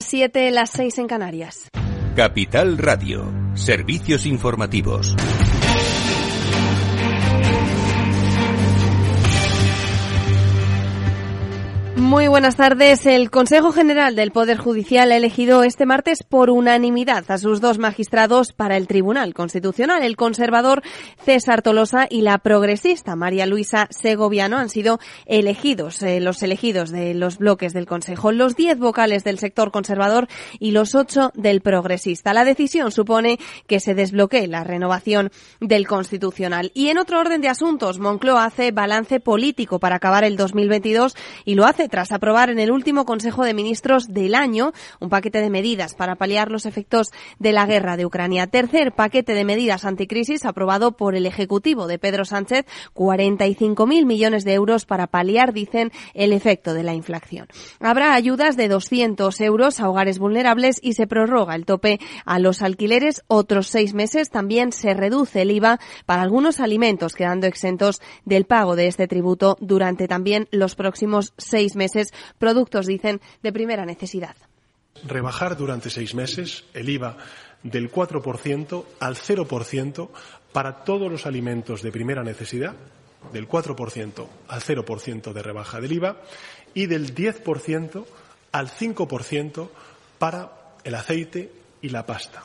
7, las 6 en Canarias. Capital Radio, servicios informativos. Muy buenas tardes. El Consejo General del Poder Judicial ha elegido este martes por unanimidad a sus dos magistrados para el Tribunal Constitucional. El conservador César Tolosa y la progresista María Luisa Segoviano han sido elegidos, eh, los elegidos de los bloques del Consejo, los diez vocales del sector conservador y los ocho del progresista. La decisión supone que se desbloquee la renovación del Constitucional. Y en otro orden de asuntos, Moncloa hace balance político para acabar el 2022 y lo hace tras aprobar en el último Consejo de Ministros del año un paquete de medidas para paliar los efectos de la guerra de Ucrania. Tercer paquete de medidas anticrisis aprobado por el Ejecutivo de Pedro Sánchez, 45.000 millones de euros para paliar, dicen, el efecto de la inflación. Habrá ayudas de 200 euros a hogares vulnerables y se prorroga el tope a los alquileres otros seis meses. También se reduce el IVA para algunos alimentos, quedando exentos del pago de este tributo durante también los próximos seis meses productos, dicen, de primera necesidad. Rebajar durante seis meses el IVA del 4% al 0% para todos los alimentos de primera necesidad, del 4% al 0% de rebaja del IVA y del 10% al 5% para el aceite y la pasta.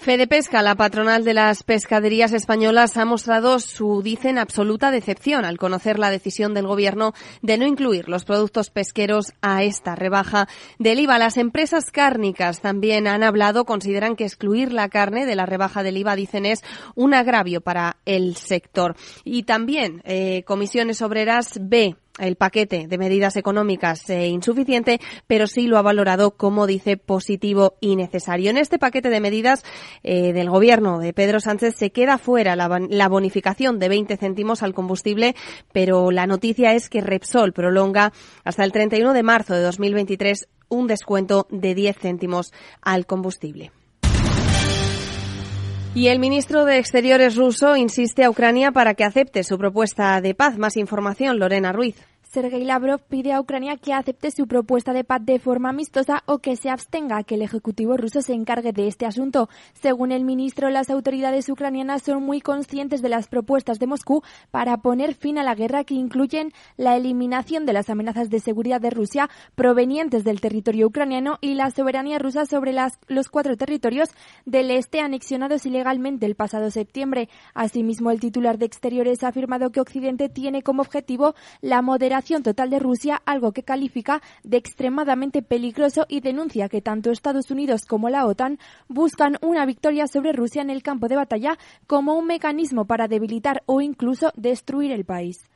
Fede Pesca, la patronal de las pescaderías españolas, ha mostrado su, dicen, absoluta decepción al conocer la decisión del Gobierno de no incluir los productos pesqueros a esta rebaja del IVA. Las empresas cárnicas también han hablado, consideran que excluir la carne de la rebaja del IVA, dicen, es un agravio para el sector. Y también eh, Comisiones Obreras B el paquete de medidas económicas eh, insuficiente, pero sí lo ha valorado como dice positivo y necesario. En este paquete de medidas eh, del gobierno de Pedro Sánchez se queda fuera la, la, bonificación de 20 céntimos al combustible, pero la noticia es que Repsol prolonga hasta el 31 de marzo de 2023 un descuento de 10 céntimos al combustible. Y el ministro de Exteriores ruso insiste a Ucrania para que acepte su propuesta de paz. Más información, Lorena Ruiz. Sergei Lavrov pide a Ucrania que acepte su propuesta de paz de forma amistosa o que se abstenga que el Ejecutivo ruso se encargue de este asunto. Según el ministro, las autoridades ucranianas son muy conscientes de las propuestas de Moscú para poner fin a la guerra que incluyen la eliminación de las amenazas de seguridad de Rusia provenientes del territorio ucraniano y la soberanía rusa sobre los cuatro territorios del este anexionados ilegalmente el pasado septiembre. Asimismo, el titular de Exteriores ha afirmado que Occidente tiene como objetivo la moderación total de Rusia, algo que califica de extremadamente peligroso y denuncia que tanto Estados Unidos como la OTAN buscan una victoria sobre Rusia en el campo de batalla como un mecanismo para debilitar o incluso destruir el país.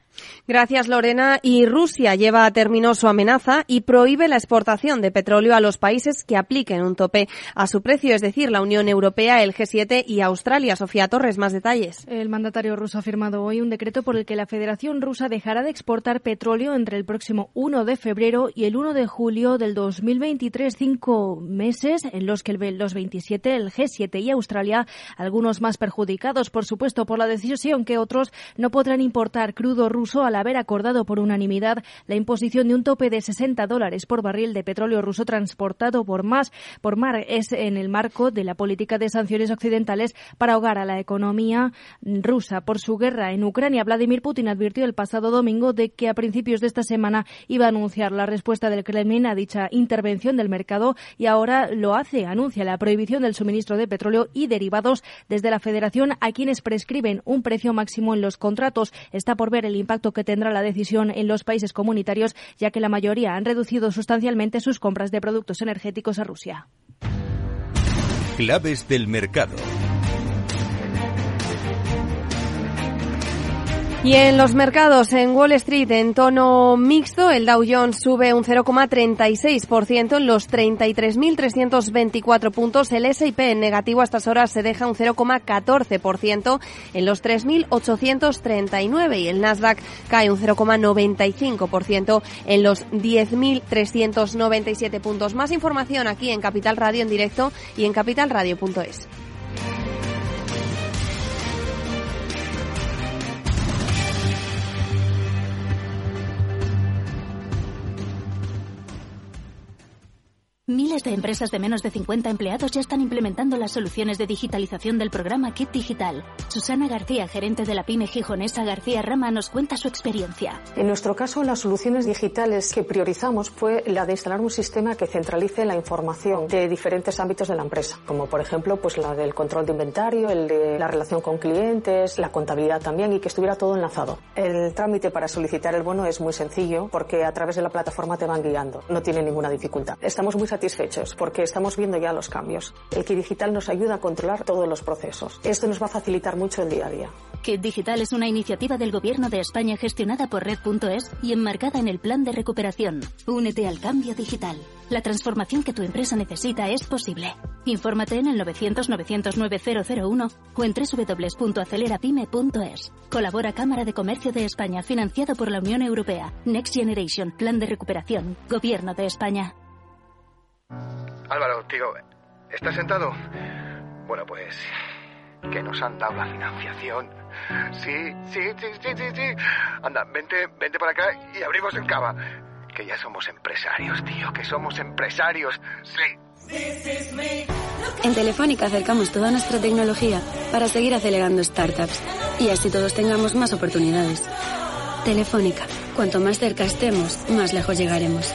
Gracias, Lorena. Y Rusia lleva a término su amenaza y prohíbe la exportación de petróleo a los países que apliquen un tope a su precio, es decir, la Unión Europea, el G7 y Australia. Sofía Torres, más detalles. El mandatario ruso ha firmado hoy un decreto por el que la Federación Rusa dejará de exportar petróleo entre el próximo 1 de febrero y el 1 de julio del 2023, cinco meses en los que los 27, el G7 y Australia, algunos más perjudicados, por supuesto, por la decisión que otros no podrán importar crudo ruso ruso al haber acordado por unanimidad la imposición de un tope de 60 dólares por barril de petróleo ruso transportado por más por mar es en el marco de la política de sanciones occidentales para ahogar a la economía rusa por su guerra en Ucrania. Vladimir Putin advirtió el pasado domingo de que a principios de esta semana iba a anunciar la respuesta del Kremlin a dicha intervención del mercado y ahora lo hace. Anuncia la prohibición del suministro de petróleo y derivados desde la Federación a quienes prescriben un precio máximo en los contratos. Está por ver el impacto que tendrá la decisión en los países comunitarios, ya que la mayoría han reducido sustancialmente sus compras de productos energéticos a Rusia. Claves del mercado. Y en los mercados, en Wall Street, en tono mixto, el Dow Jones sube un 0,36% en los 33.324 puntos. El S&P en negativo a estas horas se deja un 0,14% en los 3.839 y el Nasdaq cae un 0,95% en los 10.397 puntos. Más información aquí en Capital Radio en directo y en capitalradio.es. Miles de empresas de menos de 50 empleados ya están implementando las soluciones de digitalización del programa Kit Digital. Susana García, gerente de la pyme gijonesa García Rama, nos cuenta su experiencia. En nuestro caso, las soluciones digitales que priorizamos fue la de instalar un sistema que centralice la información de diferentes ámbitos de la empresa, como por ejemplo pues la del control de inventario, el de la relación con clientes, la contabilidad también y que estuviera todo enlazado. El trámite para solicitar el bono es muy sencillo porque a través de la plataforma te van guiando, no tiene ninguna dificultad. Estamos muy satisfechos porque estamos viendo ya los cambios. El Kit Digital nos ayuda a controlar todos los procesos. Esto nos va a facilitar mucho el día a día. Kit Digital es una iniciativa del Gobierno de España gestionada por Red.es y enmarcada en el Plan de Recuperación. Únete al cambio digital. La transformación que tu empresa necesita es posible. Infórmate en el 900-909-001 o en www.acelerapyme.es. Colabora Cámara de Comercio de España, financiado por la Unión Europea. Next Generation, Plan de Recuperación, Gobierno de España. Álvaro, tío, ¿estás sentado? Bueno, pues que nos han dado la financiación. Sí, sí, sí, sí, sí, sí. Anda, vente, vente para acá y abrimos el cava. Que ya somos empresarios, tío, que somos empresarios. Sí. En Telefónica acercamos toda nuestra tecnología para seguir acelerando startups y así todos tengamos más oportunidades. Telefónica, cuanto más cerca estemos, más lejos llegaremos.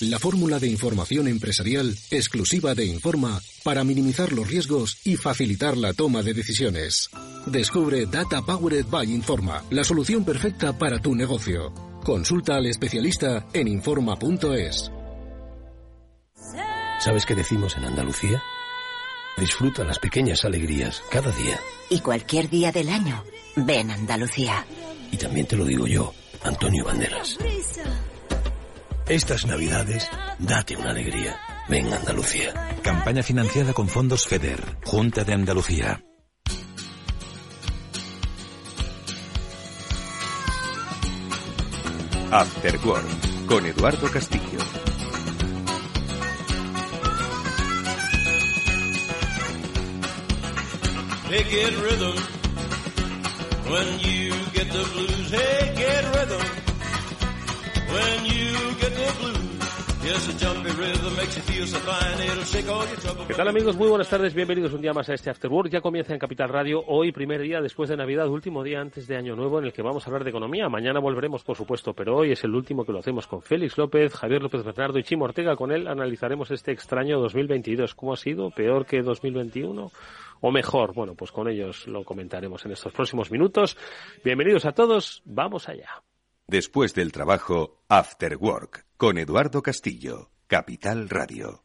la fórmula de información empresarial exclusiva de Informa para minimizar los riesgos y facilitar la toma de decisiones. Descubre Data Powered by Informa, la solución perfecta para tu negocio. Consulta al especialista en Informa.es. ¿Sabes qué decimos en Andalucía? Disfruta las pequeñas alegrías cada día. Y cualquier día del año, ven Andalucía. Y también te lo digo yo, Antonio Banderas. Estas navidades, date una alegría. Ven Andalucía. Campaña financiada con fondos FEDER, Junta de Andalucía. After con Eduardo Castillo. Hey, get rhythm. When you get the blues, hey, get rhythm. ¿Qué tal amigos? Muy buenas tardes, bienvenidos un día más a este After Work. Ya comienza en Capital Radio, hoy primer día después de Navidad, último día antes de Año Nuevo en el que vamos a hablar de economía. Mañana volveremos, por supuesto, pero hoy es el último que lo hacemos con Félix López, Javier López Bernardo y Chimo Ortega. Con él analizaremos este extraño 2022. ¿Cómo ha sido? ¿Peor que 2021? o mejor. Bueno, pues con ellos lo comentaremos en estos próximos minutos. Bienvenidos a todos, vamos allá. Después del trabajo, After Work, con Eduardo Castillo, Capital Radio.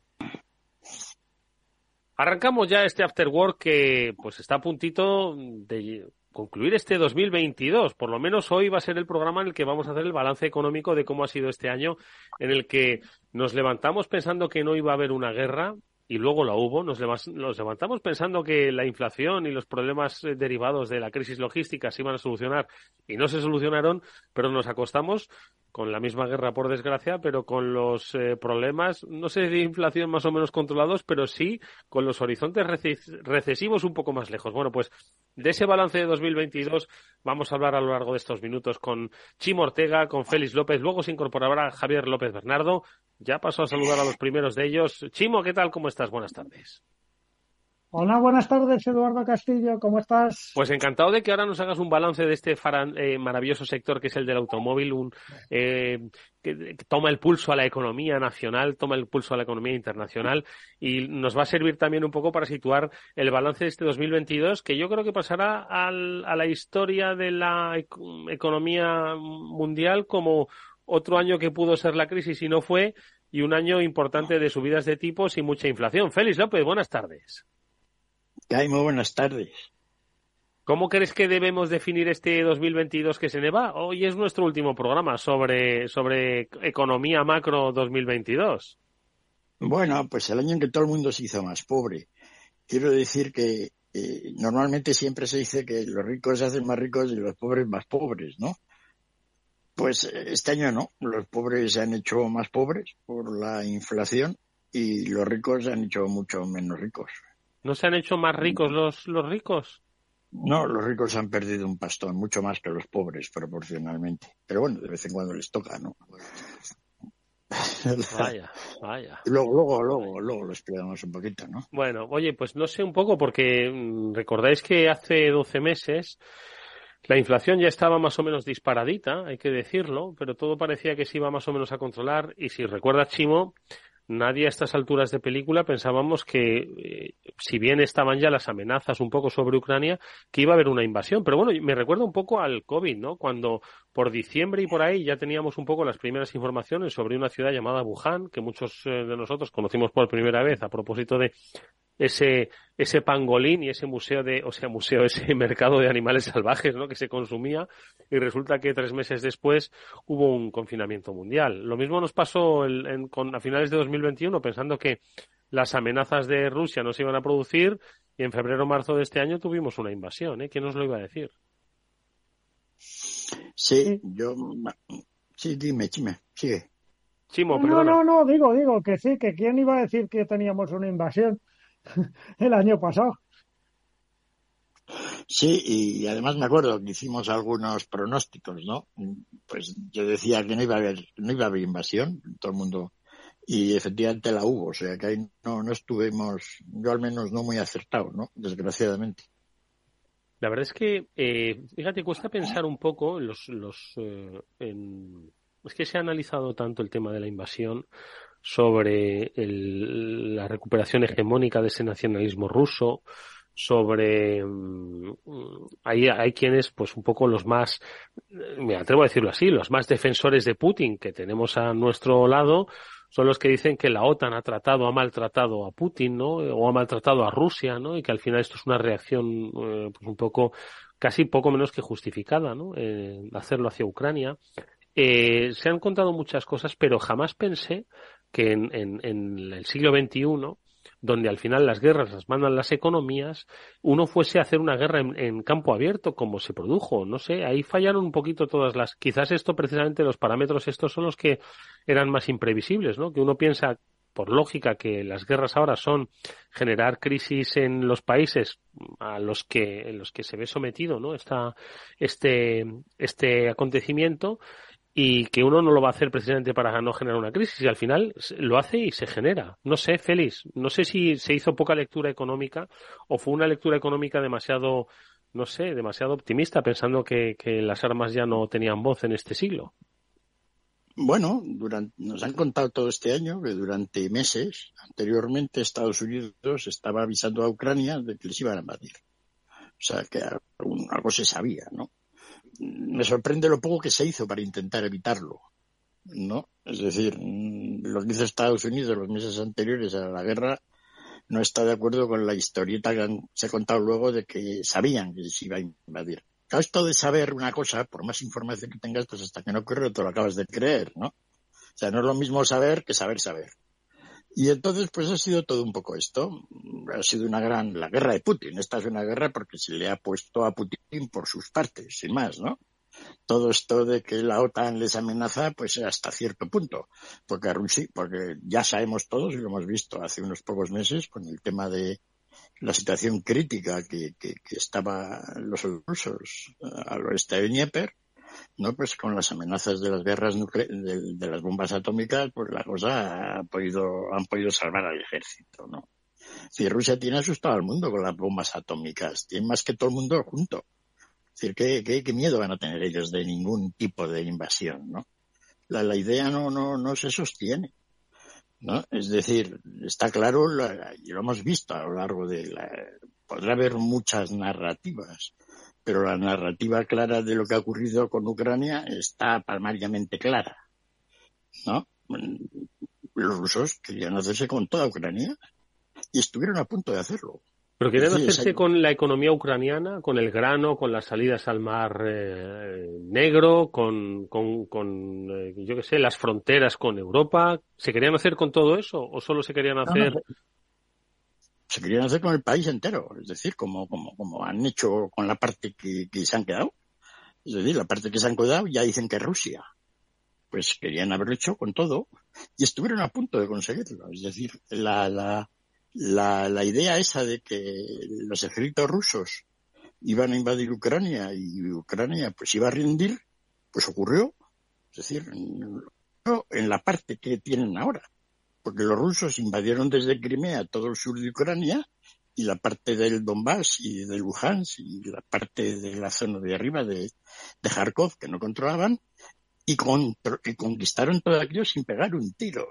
Arrancamos ya este After Work que pues está a puntito de concluir este 2022. Por lo menos hoy va a ser el programa en el que vamos a hacer el balance económico de cómo ha sido este año, en el que nos levantamos pensando que no iba a haber una guerra, y luego la hubo, nos, levantamos pensando que la inflación y los problemas eh, derivados de la crisis logística se iban a solucionar y no se solucionaron, pero nos acostamos con la misma guerra, por desgracia, pero con los eh, problemas, no sé de inflación más o menos controlados, pero sí con los horizontes recesivos un poco más lejos. Bueno, pues de ese balance de 2022 vamos a hablar a lo largo de estos minutos con Chimo Ortega, con Félix López, luego se incorporará Javier López Bernardo. Ya paso a saludar a los primeros de ellos. Chimo, ¿qué tal? ¿Cómo estás? Buenas tardes. Hola, buenas tardes, Eduardo Castillo, ¿cómo estás? Pues encantado de que ahora nos hagas un balance de este eh, maravilloso sector que es el del automóvil, un, eh, que, toma el pulso a la economía nacional, toma el pulso a la economía internacional y nos va a servir también un poco para situar el balance de este 2022 que yo creo que pasará al, a la historia de la economía mundial como otro año que pudo ser la crisis y no fue y un año importante de subidas de tipos y mucha inflación. Félix López, buenas tardes. Ay, muy buenas tardes. ¿Cómo crees que debemos definir este 2022 que se me va? Hoy es nuestro último programa sobre, sobre economía macro 2022. Bueno, pues el año en que todo el mundo se hizo más pobre. Quiero decir que eh, normalmente siempre se dice que los ricos se hacen más ricos y los pobres más pobres, ¿no? Pues eh, este año no, los pobres se han hecho más pobres por la inflación y los ricos se han hecho mucho menos ricos. ¿No se han hecho más ricos los, los ricos? No, los ricos han perdido un pastón, mucho más que los pobres proporcionalmente. Pero bueno, de vez en cuando les toca, ¿no? Vaya, vaya. Luego, luego, luego, luego lo explicamos un poquito, ¿no? Bueno, oye, pues no sé un poco porque mm, recordáis que hace 12 meses la inflación ya estaba más o menos disparadita, hay que decirlo, pero todo parecía que se iba más o menos a controlar y si recuerdas, Chimo, nadie a estas alturas de película pensábamos que, eh, si bien estaban ya las amenazas un poco sobre Ucrania, que iba a haber una invasión. Pero bueno, me recuerda un poco al COVID, ¿no? Cuando por diciembre y por ahí ya teníamos un poco las primeras informaciones sobre una ciudad llamada Wuhan, que muchos eh, de nosotros conocimos por primera vez a propósito de ese, ese pangolín y ese museo de, o sea, museo, ese mercado de animales salvajes, ¿no? Que se consumía y resulta que tres meses después hubo un confinamiento mundial. Lo mismo nos pasó con, a finales de 2021 pensando que las amenazas de Rusia no se iban a producir y en febrero o marzo de este año tuvimos una invasión, ¿eh? ¿Quién nos lo iba a decir? Sí, yo, sí, dime, dime, sigue. Chimo, no, no, no, digo, digo que sí, que quién iba a decir que teníamos una invasión. el año pasado. Sí, y además me acuerdo que hicimos algunos pronósticos, ¿no? Pues yo decía que no iba a haber, no iba a haber invasión, todo el mundo, y efectivamente la hubo, o sea que ahí no, no estuvimos, yo al menos no muy acertado, ¿no? Desgraciadamente. La verdad es que, eh, fíjate, cuesta pensar un poco los, los, eh, en... es que se ha analizado tanto el tema de la invasión sobre la recuperación hegemónica de ese nacionalismo ruso, sobre mm, hay, hay quienes pues un poco los más me atrevo a decirlo así los más defensores de Putin que tenemos a nuestro lado son los que dicen que la OTAN ha tratado ha maltratado a Putin no o ha maltratado a Rusia no y que al final esto es una reacción eh, pues un poco casi poco menos que justificada no eh, hacerlo hacia Ucrania. Eh, se han contado muchas cosas pero jamás pensé que en, en, en el siglo XXI donde al final las guerras las mandan las economías, uno fuese a hacer una guerra en, campo abierto como se produjo. No sé, ahí fallaron un poquito todas las. Quizás esto precisamente los parámetros estos son los que eran más imprevisibles, ¿no? Que uno piensa por lógica que las guerras ahora son generar crisis en los países a los que en los que se ve sometido, ¿no? Esta, este este acontecimiento y que uno no lo va a hacer precisamente para no generar una crisis y al final lo hace y se genera. No sé, Félix, no sé si se hizo poca lectura económica o fue una lectura económica demasiado, no sé, demasiado optimista pensando que, las armas ya no tenían voz en este siglo. Bueno, durante, nos han contado todo este año que durante meses anteriormente Estados Unidos estaba avisando a Ucrania de que les iban a invadir. O sea, que algo se sabía, ¿no? Me sorprende lo poco que se hizo para intentar evitarlo. ¿no? Es decir, mm, lo que hizo Estados Unidos los meses anteriores a la guerra no está de acuerdo con la historieta que se ha contado luego de que sabían que se iba a invadir. Claro, esto de saber una cosa, por más información que tengas, pues hasta que no ocurre te lo acabas de creer, ¿no? O sea, no es lo mismo saber que saber saber. Y entonces, pues ha sido todo un poco esto. Ha sido una gran, la guerra de Putin. Esta es una guerra porque se le ha puesto a Putin por sus partes, sin más, ¿no? Todo esto de que la OTAN les amenaza, pues hasta cierto punto. Porque Rusia, porque ya sabemos todos y lo hemos visto hace unos pocos meses con el tema de la situación crítica que, que, estaban los rusos al oeste de Dnieper, ¿no? Pues con las amenazas de las guerras de, de, las bombas atómicas, pues la cosa ha podido, han podido salvar al ejército, ¿no? Si Rusia tiene asustado al mundo con las bombas atómicas, tiene más que todo el mundo junto. Es decir, ¿qué, qué, qué miedo van a tener ellos de ningún tipo de invasión, ¿no? La, la idea no, no, no se sostiene. ¿no? Es decir, está claro, y lo hemos visto a lo largo de la, podrá haber muchas narrativas, pero la narrativa clara de lo que ha ocurrido con Ucrania está palmariamente clara. ¿No? Los rusos querían hacerse con toda Ucrania y estuvieron a punto de hacerlo. Pero querían hacerse con la economía ucraniana, con el grano, con las salidas al mar eh, negro, con, con, con eh, yo qué sé, las fronteras con Europa. ¿Se querían hacer con todo eso o solo se querían hacer? Se querían hacer con el país entero, es decir, como, como, como han hecho con la parte que, que se han quedado. Es decir, la parte que se han quedado ya dicen que Rusia. Pues querían haberlo hecho con todo y estuvieron a punto de conseguirlo. Es decir, la, la, la, la idea esa de que los ejércitos rusos iban a invadir Ucrania y Ucrania pues iba a rendir, pues ocurrió. Es decir, en la parte que tienen ahora. Porque los rusos invadieron desde Crimea todo el sur de Ucrania y la parte del Donbass y de Luhansk y la parte de la zona de arriba de, de Kharkov que no controlaban y, y conquistaron todo aquello sin pegar un tiro.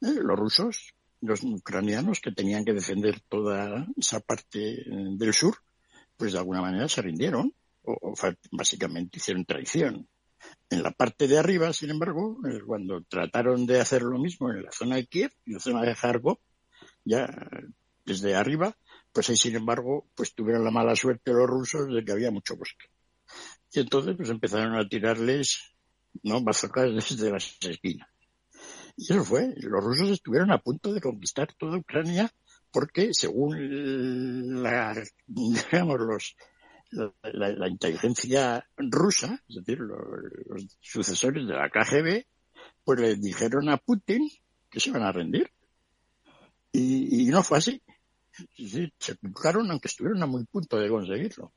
Eh, los rusos, los ucranianos que tenían que defender toda esa parte eh, del sur, pues de alguna manera se rindieron o básicamente hicieron traición. En la parte de arriba, sin embargo, eh, cuando trataron de hacer lo mismo en la zona de Kiev, en la zona de Kharkov, ya desde arriba, pues ahí, sin embargo, pues tuvieron la mala suerte los rusos de que había mucho bosque. Y entonces, pues empezaron a tirarles, ¿no? Bazocas desde las esquinas. Y eso fue. Los rusos estuvieron a punto de conquistar toda Ucrania porque, según la, digamos, los, la, la, inteligencia rusa, es decir, los, los, sucesores de la KGB, pues le dijeron a Putin que se iban a rendir. Y, y no fue así. Sí, se equivocaron, aunque estuvieron a muy punto de conseguirlo.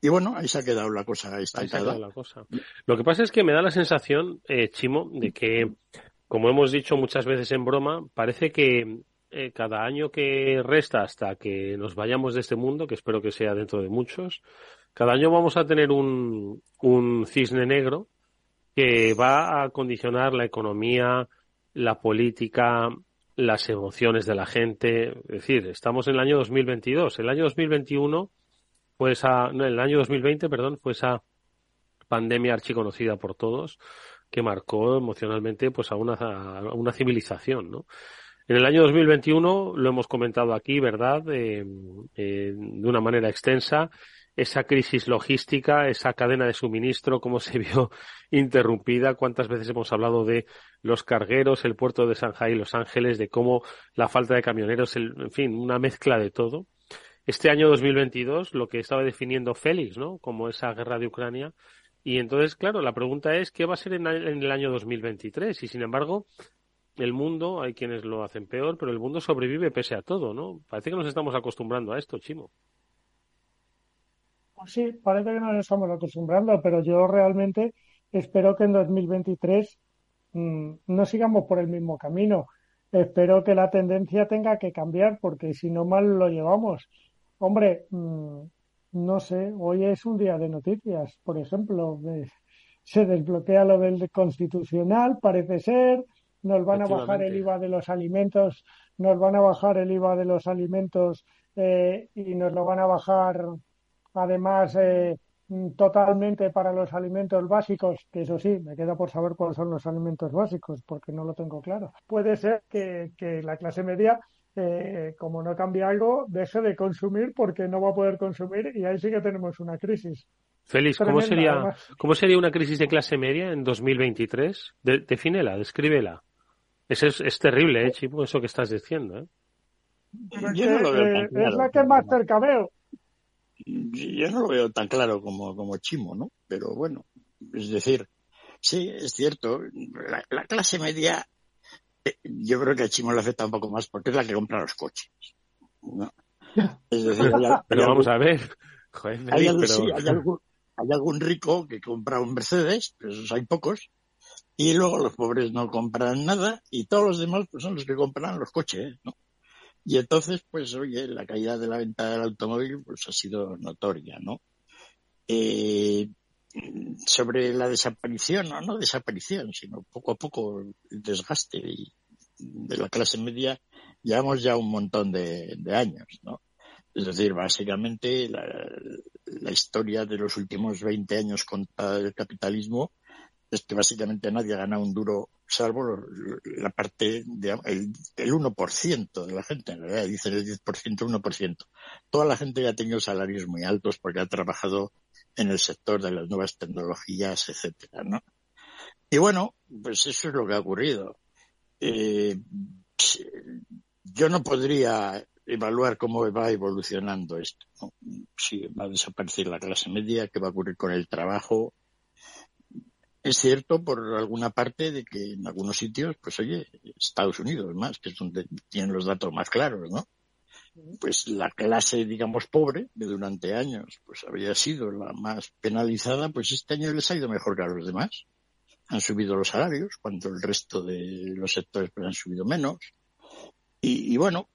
Y bueno, ahí se ha quedado la cosa estancada. La cosa. Lo que pasa es que me da la sensación, eh, Chimo, de que, como hemos dicho muchas veces en broma, parece que eh, cada año que resta hasta que nos vayamos de este mundo, que espero que sea dentro de muchos, cada año vamos a tener un, un cisne negro que va a condicionar la economía, la política, las emociones de la gente. Es decir, estamos en el año 2022. El año 2021 fue esa, no, el año 2020, perdón, fue esa pandemia archiconocida por todos que marcó emocionalmente pues a una, a una civilización, ¿no? En el año 2021 lo hemos comentado aquí, ¿verdad? Eh, eh, de una manera extensa. Esa crisis logística, esa cadena de suministro, cómo se vio interrumpida, cuántas veces hemos hablado de los cargueros, el puerto de Shanghai, Los Ángeles, de cómo la falta de camioneros, el, en fin, una mezcla de todo. Este año 2022, lo que estaba definiendo Félix, ¿no? Como esa guerra de Ucrania. Y entonces, claro, la pregunta es, ¿qué va a ser en el año 2023? Y sin embargo, el mundo, hay quienes lo hacen peor, pero el mundo sobrevive pese a todo, ¿no? Parece que nos estamos acostumbrando a esto, Chimo. Pues sí, parece que nos estamos acostumbrando, pero yo realmente espero que en 2023 mmm, no sigamos por el mismo camino. Espero que la tendencia tenga que cambiar, porque si no mal lo llevamos. Hombre, mmm, no sé, hoy es un día de noticias, por ejemplo, se desbloquea lo del constitucional, parece ser, nos van a bajar el IVA de los alimentos, nos van a bajar el IVA de los alimentos eh, y nos lo van a bajar además eh, totalmente para los alimentos básicos, que eso sí, me queda por saber cuáles son los alimentos básicos, porque no lo tengo claro. Puede ser que, que la clase media, eh, como no cambia algo, deje de consumir porque no va a poder consumir y ahí sí que tenemos una crisis. Félix, ¿cómo sería, ¿cómo sería una crisis de clase media en 2023? De, defínela, descríbela. Es, es, es terrible, ¿eh, Chipo, eso que estás diciendo, ¿eh? Pero Yo no lo veo tan claro. Es la que más cerca veo. Yo no lo veo tan claro como, como Chimo, ¿no? Pero bueno, es decir, sí, es cierto, la, la clase media, eh, yo creo que a Chimo le afecta un poco más porque es la que compra los coches. ¿no? Es decir, hay, pero hay vamos algún, a ver. Joder, hay, pero... sí, hay, algún, hay algún rico que compra un Mercedes, pero esos hay pocos, y luego los pobres no compran nada y todos los demás pues son los que compran los coches, ¿no? Y entonces, pues, oye, la caída de la venta del automóvil pues ha sido notoria, ¿no? Eh, sobre la desaparición, no, no desaparición, sino poco a poco el desgaste de la clase media, llevamos ya un montón de, de años, ¿no? Es decir, básicamente la, historia de los últimos 20 años contra el capitalismo es que básicamente nadie ha ganado un duro, salvo la parte, de, el, el 1% de la gente, en realidad dicen el 10%, 1%. Toda la gente ya ha tenido salarios muy altos porque ha trabajado en el sector de las nuevas tecnologías, etcétera, ¿no? Y bueno, pues eso es lo que ha ocurrido. Eh, yo no podría evaluar cómo va evolucionando esto. Si va a desaparecer la clase media, qué va a ocurrir con el trabajo. Es cierto, por alguna parte, de que en algunos sitios, pues oye, Estados Unidos más, que es donde tienen los datos más claros, ¿no? Pues la clase, digamos, pobre, de durante años, pues había sido la más penalizada, pues este año les ha ido mejor que a los demás. Han subido los salarios, cuando el resto de los sectores pues, han subido menos. Y, y bueno,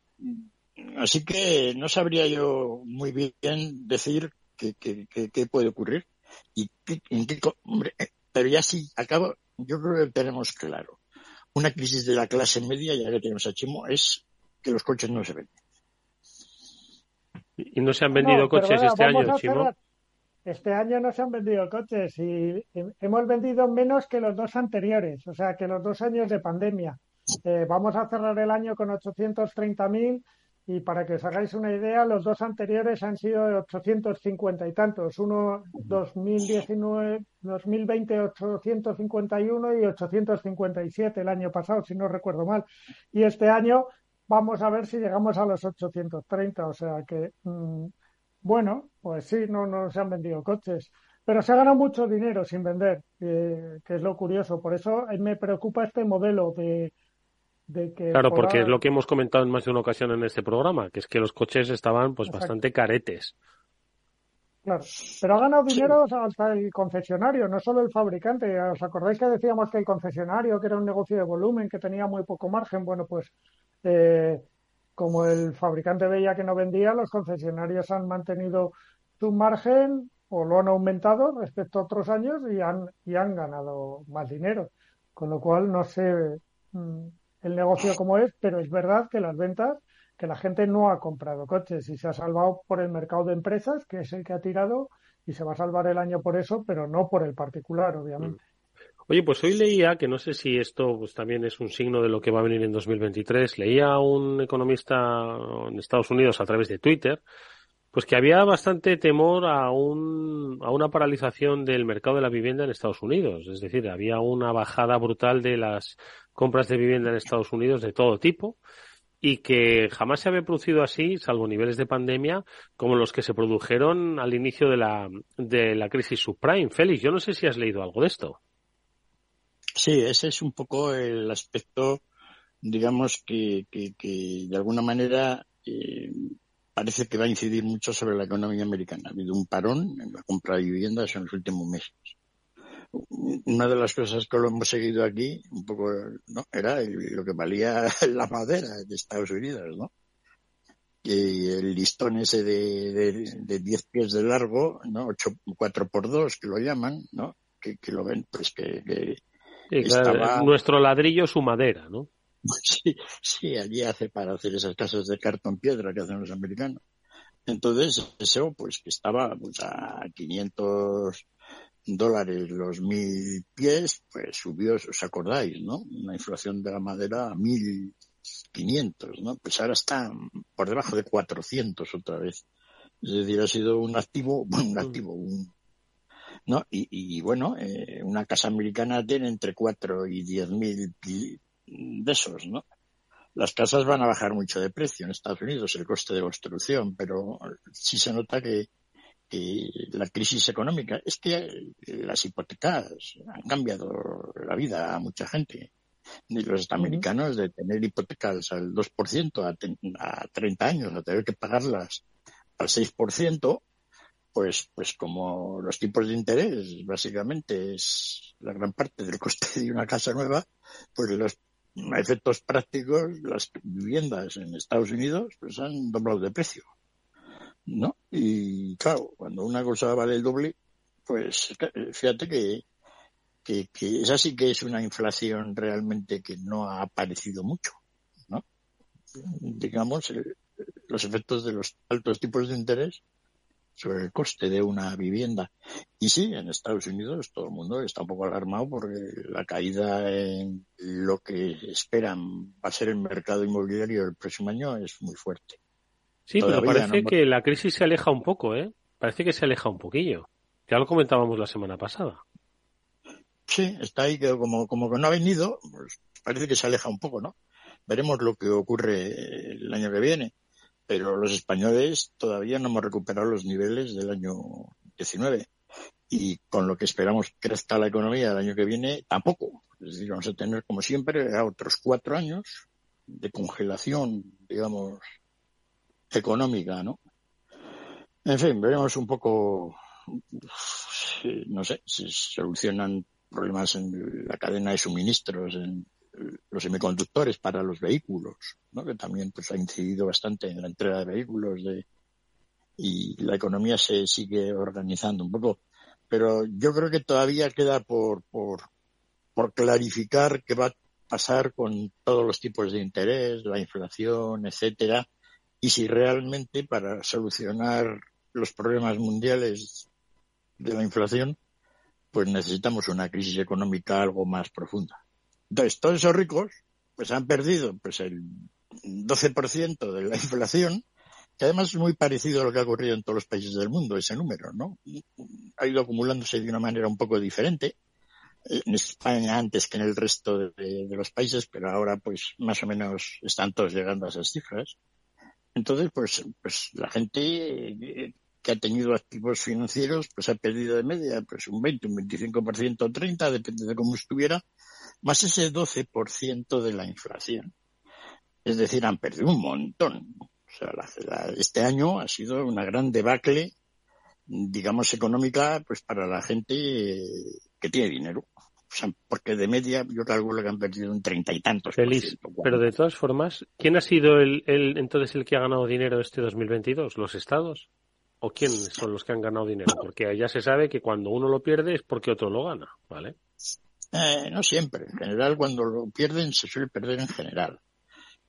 Así que no sabría yo muy bien decir qué, qué, puede ocurrir. Y en qué, hombre, pero ya sí, acabo, yo creo que tenemos claro. Una crisis de la clase media, ya que tenemos a Chimo, es que los coches no se venden. ¿Y no se han vendido coches este año, Chimo? Este año no se han vendido coches y hemos vendido menos que los dos anteriores, o sea, que los dos años de pandemia. Eh, vamos a cerrar el año con 830.000 y para que os hagáis una idea, los dos anteriores han sido de 850 y tantos. Uno 2019, 2020 851 y 857 el año pasado, si no recuerdo mal. Y este año vamos a ver si llegamos a los 830. O sea que, mm, bueno, pues sí, no, no se han vendido coches. Pero se ha ganado mucho dinero sin vender, que es lo curioso. Por eso me preocupa este modelo de claro, porque es lo que hemos comentado en más de una ocasión en este programa, que es que los coches estaban pues bastante caretes. Claro, pero ha ganado dinero hasta el concesionario, no solo el fabricante. ¿Os acordáis que decíamos que el concesionario, que era un negocio de volumen, que tenía muy poco margen? Bueno, pues eh, como el fabricante veía que no vendía, los concesionarios han mantenido su margen o lo han aumentado respecto a otros años y han, y han ganado más dinero. Con lo cual, no sé, mm, el negocio como es, pero es verdad que las ventas, que la gente no ha comprado coches y se ha salvado por el mercado de empresas, que es el que ha tirado y se va a salvar el año por eso, pero no por el particular, obviamente. Mm. Oye, pues hoy leía, que no sé si esto pues, también es un signo de lo que va a venir en 2023, leía a un economista en Estados Unidos a través de Twitter, pues que había bastante temor a, un, a una paralización del mercado de la vivienda en Estados Unidos. Es decir, había una bajada brutal de las compras de vivienda en Estados Unidos de todo tipo y que jamás se había producido así, salvo niveles de pandemia, como los que se produjeron al inicio de la, de la crisis subprime. Félix, yo no sé si has leído algo de esto. Sí, ese es un poco el aspecto, digamos, que, que, que de alguna manera eh, parece que va a incidir mucho sobre la economía americana. Ha habido un parón en la compra de viviendas en los últimos meses una de las cosas que lo hemos seguido aquí, un poco, ¿no? Era lo que valía la madera de Estados Unidos, ¿no? Y el listón ese de, de, 10 pies de largo, ¿no? 8, 4 por 2 que lo llaman, ¿no? Que, que lo ven, pues que, que estaba... nuestro ladrillo su madera, ¿no? Sí, sí, allí hace para hacer esas casas de cartón piedra que hacen los americanos. Entonces, eso, pues que estaba pues, a 500 dólares los mil pies, pues subió, os acordáis, ¿no? Una inflación de la madera a mil quinientos, ¿no? Pues ahora está por debajo de cuatrocientos otra vez. Es decir, ha sido un activo, bueno, un activo, un, ¿no? Y, y bueno, eh, una casa americana tiene entre cuatro y diez mil de esos, ¿no? Las casas van a bajar mucho de precio en Estados Unidos, el coste de construcción, pero sí se nota que la crisis económica es que las hipotecas han cambiado la vida a mucha gente. De los americanos de tener hipotecas al 2% a, a 30 años, a tener que pagarlas al 6%, pues, pues como los tipos de interés básicamente es la gran parte del coste de una casa nueva, pues los efectos prácticos, las viviendas en Estados Unidos pues han doblado de precio. ¿No? Y claro, cuando una cosa vale el doble, pues fíjate que, que, que esa sí que es una inflación realmente que no ha aparecido mucho, ¿no? Digamos, eh, los efectos de los altos tipos de interés sobre el coste de una vivienda. Y sí, en Estados Unidos todo el mundo está un poco alarmado porque la caída en lo que esperan va a ser el mercado inmobiliario el próximo año es muy fuerte. Sí, pero parece que la crisis se aleja un poco, ¿eh? Parece que se aleja un poquillo. Ya lo comentábamos la semana pasada. Sí, está ahí que como, como que no ha venido, pues parece que se aleja un poco, ¿no? Veremos lo que ocurre el año que viene. Pero los españoles todavía no hemos recuperado los niveles del año 19. Y con lo que esperamos que crezca la economía el año que viene, tampoco. Es decir, vamos a tener, como siempre, otros cuatro años de congelación, digamos, económica, ¿no? En fin, veremos un poco, no sé, si solucionan problemas en la cadena de suministros, en los semiconductores para los vehículos, ¿no? que también pues ha incidido bastante en la entrega de vehículos de, y la economía se sigue organizando un poco. Pero yo creo que todavía queda por, por, por clarificar qué va a pasar con todos los tipos de interés, la inflación, etcétera, y si realmente para solucionar los problemas mundiales de la inflación, pues necesitamos una crisis económica algo más profunda. Entonces, todos esos ricos, pues han perdido pues el 12% de la inflación, que además es muy parecido a lo que ha ocurrido en todos los países del mundo, ese número, ¿no? Ha ido acumulándose de una manera un poco diferente, en España antes que en el resto de, los países, pero ahora pues más o menos están todos llegando a esas cifras. Entonces, pues, pues la gente que ha tenido activos financieros, pues ha perdido de media pues un 20, un 25%, 30, depende de cómo estuviera, más ese 12% de la inflación. Es decir, han perdido un montón. O sea, este año ha sido una gran debacle, digamos, económica, pues para la gente que tiene dinero. O sea, porque de media yo calculo que han perdido un treinta y tantos. Feliz. Pero de todas formas, ¿quién ha sido el, el, entonces el que ha ganado dinero este 2022? ¿Los estados? ¿O quiénes son los que han ganado dinero? Porque ya se sabe que cuando uno lo pierde es porque otro lo gana, ¿vale? Eh, no siempre. En general, cuando lo pierden, se suele perder en general.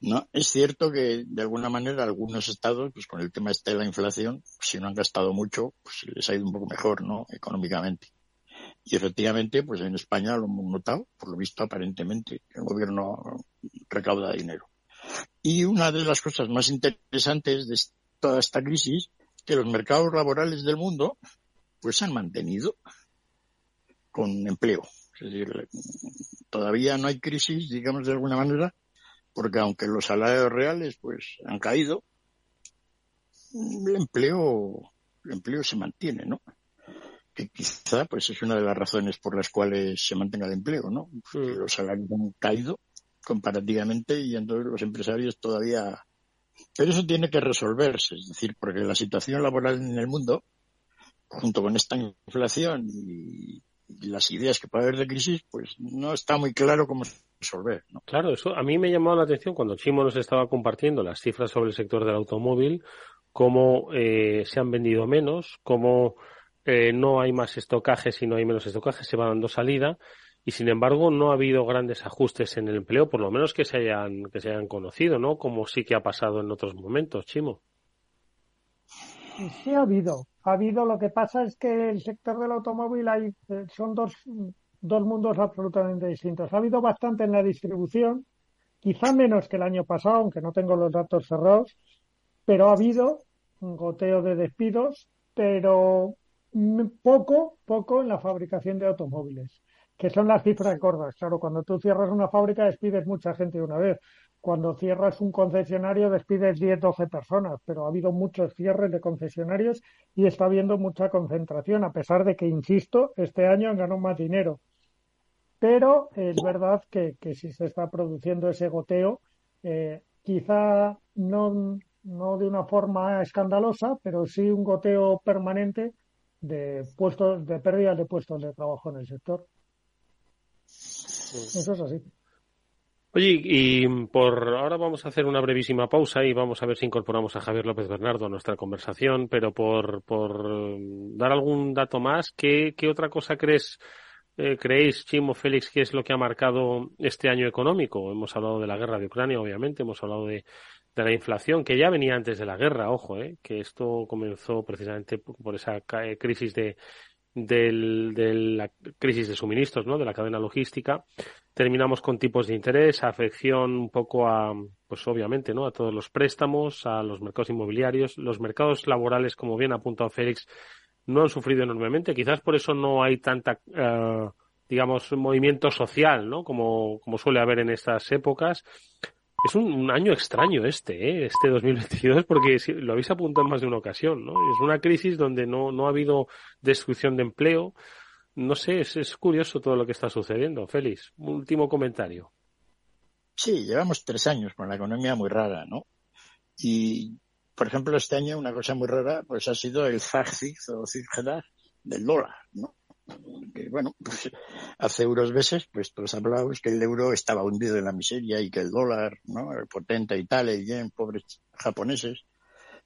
No, es cierto que de alguna manera algunos estados, pues con el tema este de la inflación, si no han gastado mucho, pues les ha ido un poco mejor, ¿no? Económicamente. Y efectivamente, pues en España lo hemos notado, por lo visto aparentemente, el gobierno recauda dinero. Y una de las cosas más interesantes de toda esta crisis que los mercados laborales del mundo pues se han mantenido con empleo. Es decir, todavía no hay crisis, digamos de alguna manera, porque aunque los salarios reales pues han caído, el empleo, el empleo se mantiene, ¿no? Que quizá pues es una de las razones por las cuales se mantenga el empleo, ¿no? los salarios han caído comparativamente y entonces los empresarios todavía pero eso tiene que resolverse, es decir, porque la situación laboral en el mundo, junto con esta inflación y, las ideas que puede haber de crisis, pues no está muy claro cómo resolver. ¿no? Claro, eso a mí me llamó la atención cuando Chimo nos estaba compartiendo las cifras sobre el sector del automóvil, cómo eh, se han vendido menos, cómo eh, no hay más estocajes y no hay menos estocajes, se va dando salida y sin embargo no ha habido grandes ajustes en el empleo, por lo menos que se hayan, que se hayan conocido, ¿no? Como sí que ha pasado en otros momentos, Chimo. Sí ha habido, ha habido. Lo que pasa es que el sector del automóvil hay, eh, son dos, dos mundos absolutamente distintos. Ha habido bastante en la distribución, quizá menos que el año pasado, aunque no tengo los datos cerrados, pero ha habido un goteo de despidos, pero poco, poco en la fabricación de automóviles que son las cifras gordas. Claro, cuando tú cierras una fábrica despides mucha gente de una vez. Cuando cierras un concesionario despides 10, 12 personas, pero ha habido muchos cierres de concesionarios y está habiendo mucha concentración, a pesar de que, insisto, este año han ganado más dinero. Pero es verdad que, que si se está produciendo ese goteo, eh, quizá no, no de una forma escandalosa, pero sí un goteo permanente de puestos, de pérdidas de puestos de trabajo en el sector. Eso es así. Oye, y por ahora vamos a hacer una brevísima pausa y vamos a ver si incorporamos a Javier López Bernardo a nuestra conversación, pero por, por dar algún dato más, ¿qué, qué otra cosa crees, eh, creéis, Chimo, Félix, que es lo que ha marcado este año económico? Hemos hablado de la guerra de Ucrania, obviamente, hemos hablado de, de la inflación, que ya venía antes de la guerra, ojo, eh, que esto comenzó precisamente por esa crisis de del, de crisis de suministros, ¿no? De la cadena logística. Terminamos con tipos de interés, afección un poco a, pues obviamente, ¿no? A todos los préstamos, a los mercados inmobiliarios. Los mercados laborales, como bien ha apuntado Félix, no han sufrido enormemente. Quizás por eso no hay tanta, uh, digamos, movimiento social, ¿no? Como, como suele haber en estas épocas. Es un, año extraño este, ¿eh? este 2022, porque lo habéis apuntado en más de una ocasión, ¿no? Es una crisis donde no, no ha habido destrucción de empleo. No sé, es, es curioso todo lo que está sucediendo. Félix, último comentario. Sí, llevamos tres años con la economía muy rara, ¿no? Y, por ejemplo, este año una cosa muy rara pues ha sido el Zagzig o Zigzag del dólar, ¿no? Que, bueno, pues hace unos meses pues todos hablábamos que el euro estaba hundido en la miseria y que el dólar, ¿no? Potente y tal, el yen, pobres japoneses.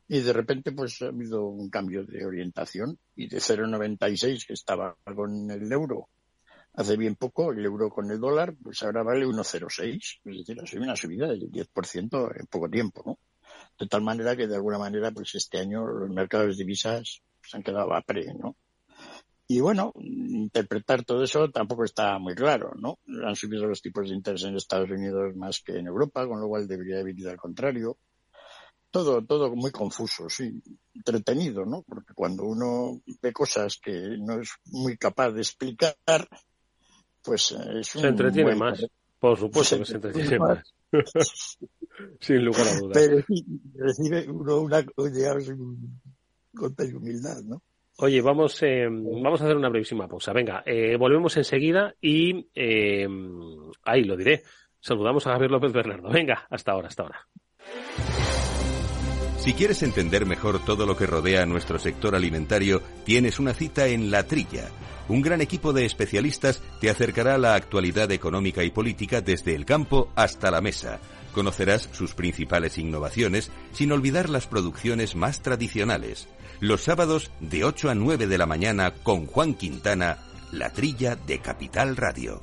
Y de repente pues ha habido un cambio de orientación y de 0,96 que estaba con el euro hace bien poco, el euro con el dólar, pues ahora vale 1,06. Es decir, ha sido una subida del 10% en poco tiempo, ¿no? De tal manera que de alguna manera, pues este año los mercados de divisas se han quedado a pre, ¿no? Y bueno, interpretar todo eso tampoco está muy claro, ¿no? Han subido los tipos de interés en Estados Unidos más que en Europa, con lo cual debería haber ido al contrario. Todo, todo muy confuso, sí, entretenido, ¿no? Porque cuando uno ve cosas que no es muy capaz de explicar, pues eh, es un Se entretiene más, por supuesto que se entretiene más. Sin lugar a dudas. Pero recibe uno una, digamos, de humildad, ¿no? Oye, vamos, eh, vamos a hacer una brevísima pausa. Venga, eh, volvemos enseguida y eh, ahí lo diré. Saludamos a Javier López Bernardo. Venga, hasta ahora, hasta ahora. Si quieres entender mejor todo lo que rodea a nuestro sector alimentario, tienes una cita en La Trilla. Un gran equipo de especialistas te acercará a la actualidad económica y política desde el campo hasta la mesa. Conocerás sus principales innovaciones sin olvidar las producciones más tradicionales los sábados de 8 a 9 de la mañana con Juan Quintana, la trilla de Capital Radio.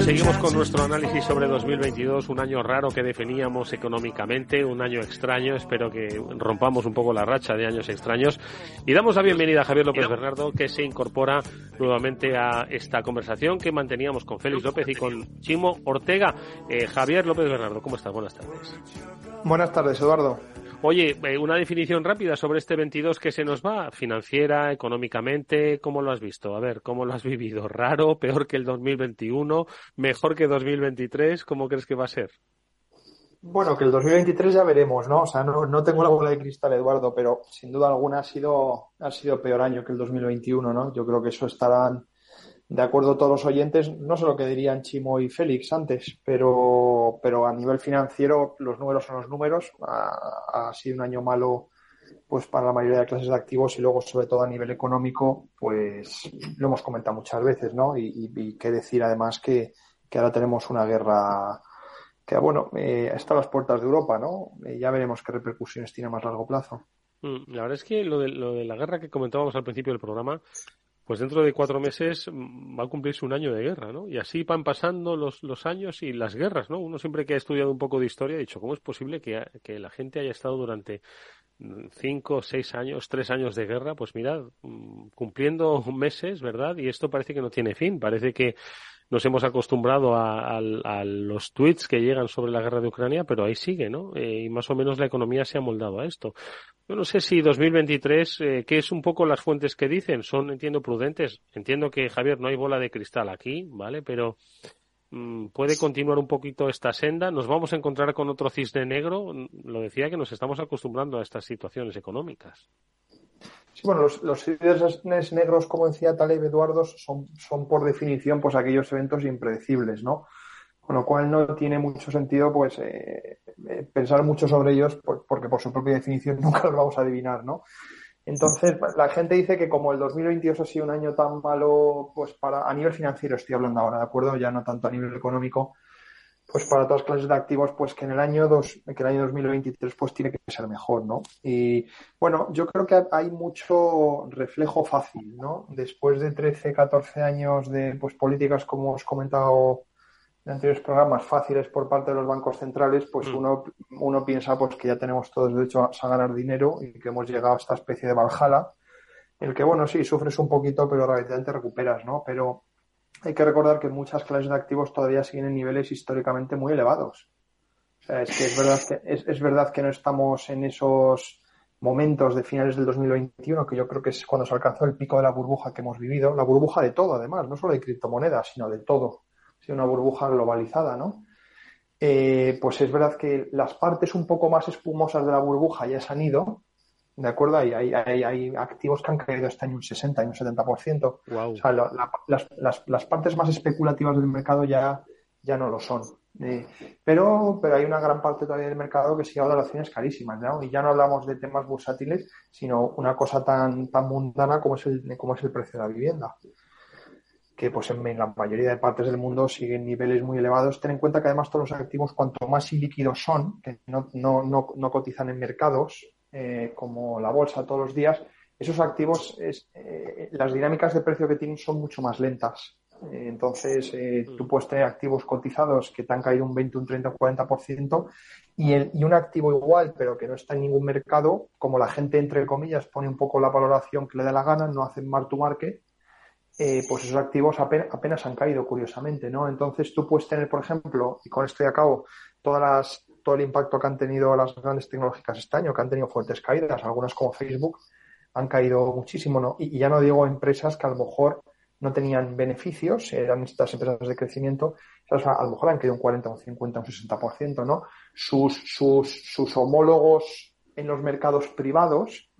Bueno, seguimos con nuestro análisis sobre 2022, un año raro que definíamos económicamente, un año extraño, espero que rompamos un poco la racha de años extraños. Y damos la bienvenida a Javier López Bernardo, que se incorpora nuevamente a esta conversación que manteníamos con Félix López y con Chimo Ortega. Eh, Javier López Bernardo, ¿cómo estás? Buenas tardes. Buenas tardes, Eduardo. Oye, eh, una definición rápida sobre este 22 que se nos va, financiera, económicamente, ¿cómo lo has visto? A ver, ¿cómo lo has vivido? ¿Raro? ¿Peor que el 2021? ¿Mejor que 2023? ¿Cómo crees que va a ser? Bueno, que el 2023 ya veremos, ¿no? O sea, no, no tengo la bola de cristal, Eduardo, pero sin duda alguna ha sido, ha sido peor año que el 2021, ¿no? Yo creo que eso estarán de acuerdo todos los oyentes, no sé lo que dirían Chimo y Félix antes, pero, pero a nivel financiero los números son los números. Ha, sido un año malo pues para la mayoría de clases de activos y luego sobre todo a nivel económico, pues lo hemos comentado muchas veces, ¿no? Y, y, qué decir además que, que, ahora tenemos una guerra que, bueno, eh, está a las puertas de Europa, ¿no? Eh, ya veremos qué repercusiones tiene a más largo plazo. Mm, la verdad es que lo de, lo de la guerra que comentábamos al principio del programa pues dentro de cuatro meses va a cumplirse un año de guerra, ¿no? Y así van pasando los, los años y las guerras, ¿no? Uno siempre que ha estudiado un poco de historia ha dicho, ¿cómo es posible que, que la gente haya estado durante cinco, seis años, tres años de guerra? Pues mirad, mm, cumpliendo meses, ¿verdad? Y esto parece que no tiene fin, parece que nos hemos acostumbrado a, los tweets que llegan sobre la guerra de Ucrania, pero ahí sigue, ¿no? Eh, y más o menos la economía se ha moldado a esto. Yo no sé si 2023, eh, ¿qué es un poco las fuentes que dicen? Son, entiendo, prudentes. Entiendo que, Javier, no hay bola de cristal aquí, ¿vale? Pero mm, puede continuar un poquito esta senda. Nos vamos a encontrar con otro cisne negro. Lo decía que nos estamos acostumbrando a estas situaciones económicas. Sí, bueno, los, los negros, como decía Taleb Eduardo, son, son por definición pues aquellos eventos impredecibles, ¿no? Con lo cual no tiene mucho sentido pues eh, eh, pensar mucho sobre ellos porque por su propia definición nunca los vamos a adivinar, ¿no? Entonces, la gente dice que como el 2022 ha sido un año tan malo, pues para a nivel financiero estoy hablando ahora, ¿de acuerdo? Ya no tanto a nivel económico, pues para todas clases de activos, pues que en el año dos, que el año 2023 pues tiene que ser mejor, ¿no? Y bueno, yo creo que hay mucho reflejo fácil, ¿no? Después de 13, 14 años de pues políticas como os he comentado en anteriores programas fáciles por parte de los bancos centrales, pues mm. uno, uno piensa pues que ya tenemos todos derecho a, a ganar dinero y que hemos llegado a esta especie de Valhalla, en el que bueno, sí, sufres un poquito, pero realmente recuperas, ¿no? Pero hay que recordar que muchas clases de activos todavía siguen en niveles históricamente muy elevados. O sea, es que es verdad que, es, es verdad que no estamos en esos momentos de finales del 2021, que yo creo que es cuando se alcanzó el pico de la burbuja que hemos vivido, la burbuja de todo, además, no solo de criptomonedas, sino de todo. Ha sido una burbuja globalizada, ¿no? Eh, pues es verdad que las partes un poco más espumosas de la burbuja ya se han ido, ¿de acuerdo? Hay, hay, hay, hay, activos que han caído este año un 60 y un 70%. Wow. O sea, la, la, las, las, las, partes más especulativas del mercado ya, ya no lo son. Eh, pero, pero hay una gran parte todavía del mercado que sigue a valoraciones carísimas, ¿no? Y ya no hablamos de temas bursátiles, sino una cosa tan, tan mundana como es el, como es el precio de la vivienda que pues en la mayoría de partes del mundo siguen niveles muy elevados. Ten en cuenta que además todos los activos, cuanto más ilíquidos son, que no, no, no, no cotizan en mercados, eh, como la bolsa todos los días, esos activos, es, eh, las dinámicas de precio que tienen son mucho más lentas. Eh, entonces, tú puedes tener activos cotizados que te han caído un 20, un 30, un 40% y, el, y un activo igual, pero que no está en ningún mercado, como la gente, entre comillas, pone un poco la valoración que le da la gana, no hacen mark to market, pues esos activos apenas, apenas, han caído, curiosamente, ¿no? Entonces tú puedes tener, por ejemplo, y con esto ya acabo, todas las, todo el impacto que han tenido las grandes tecnológicas este año, que han tenido fuertes caídas, algunas como Facebook han caído muchísimo, ¿no? Y, ya no digo empresas que a lo mejor no tenían beneficios, eran estas empresas de crecimiento, a lo mejor han caído un 40, un 50, un 60%, ¿no? Sus, sus, sus homólogos en los mercados privados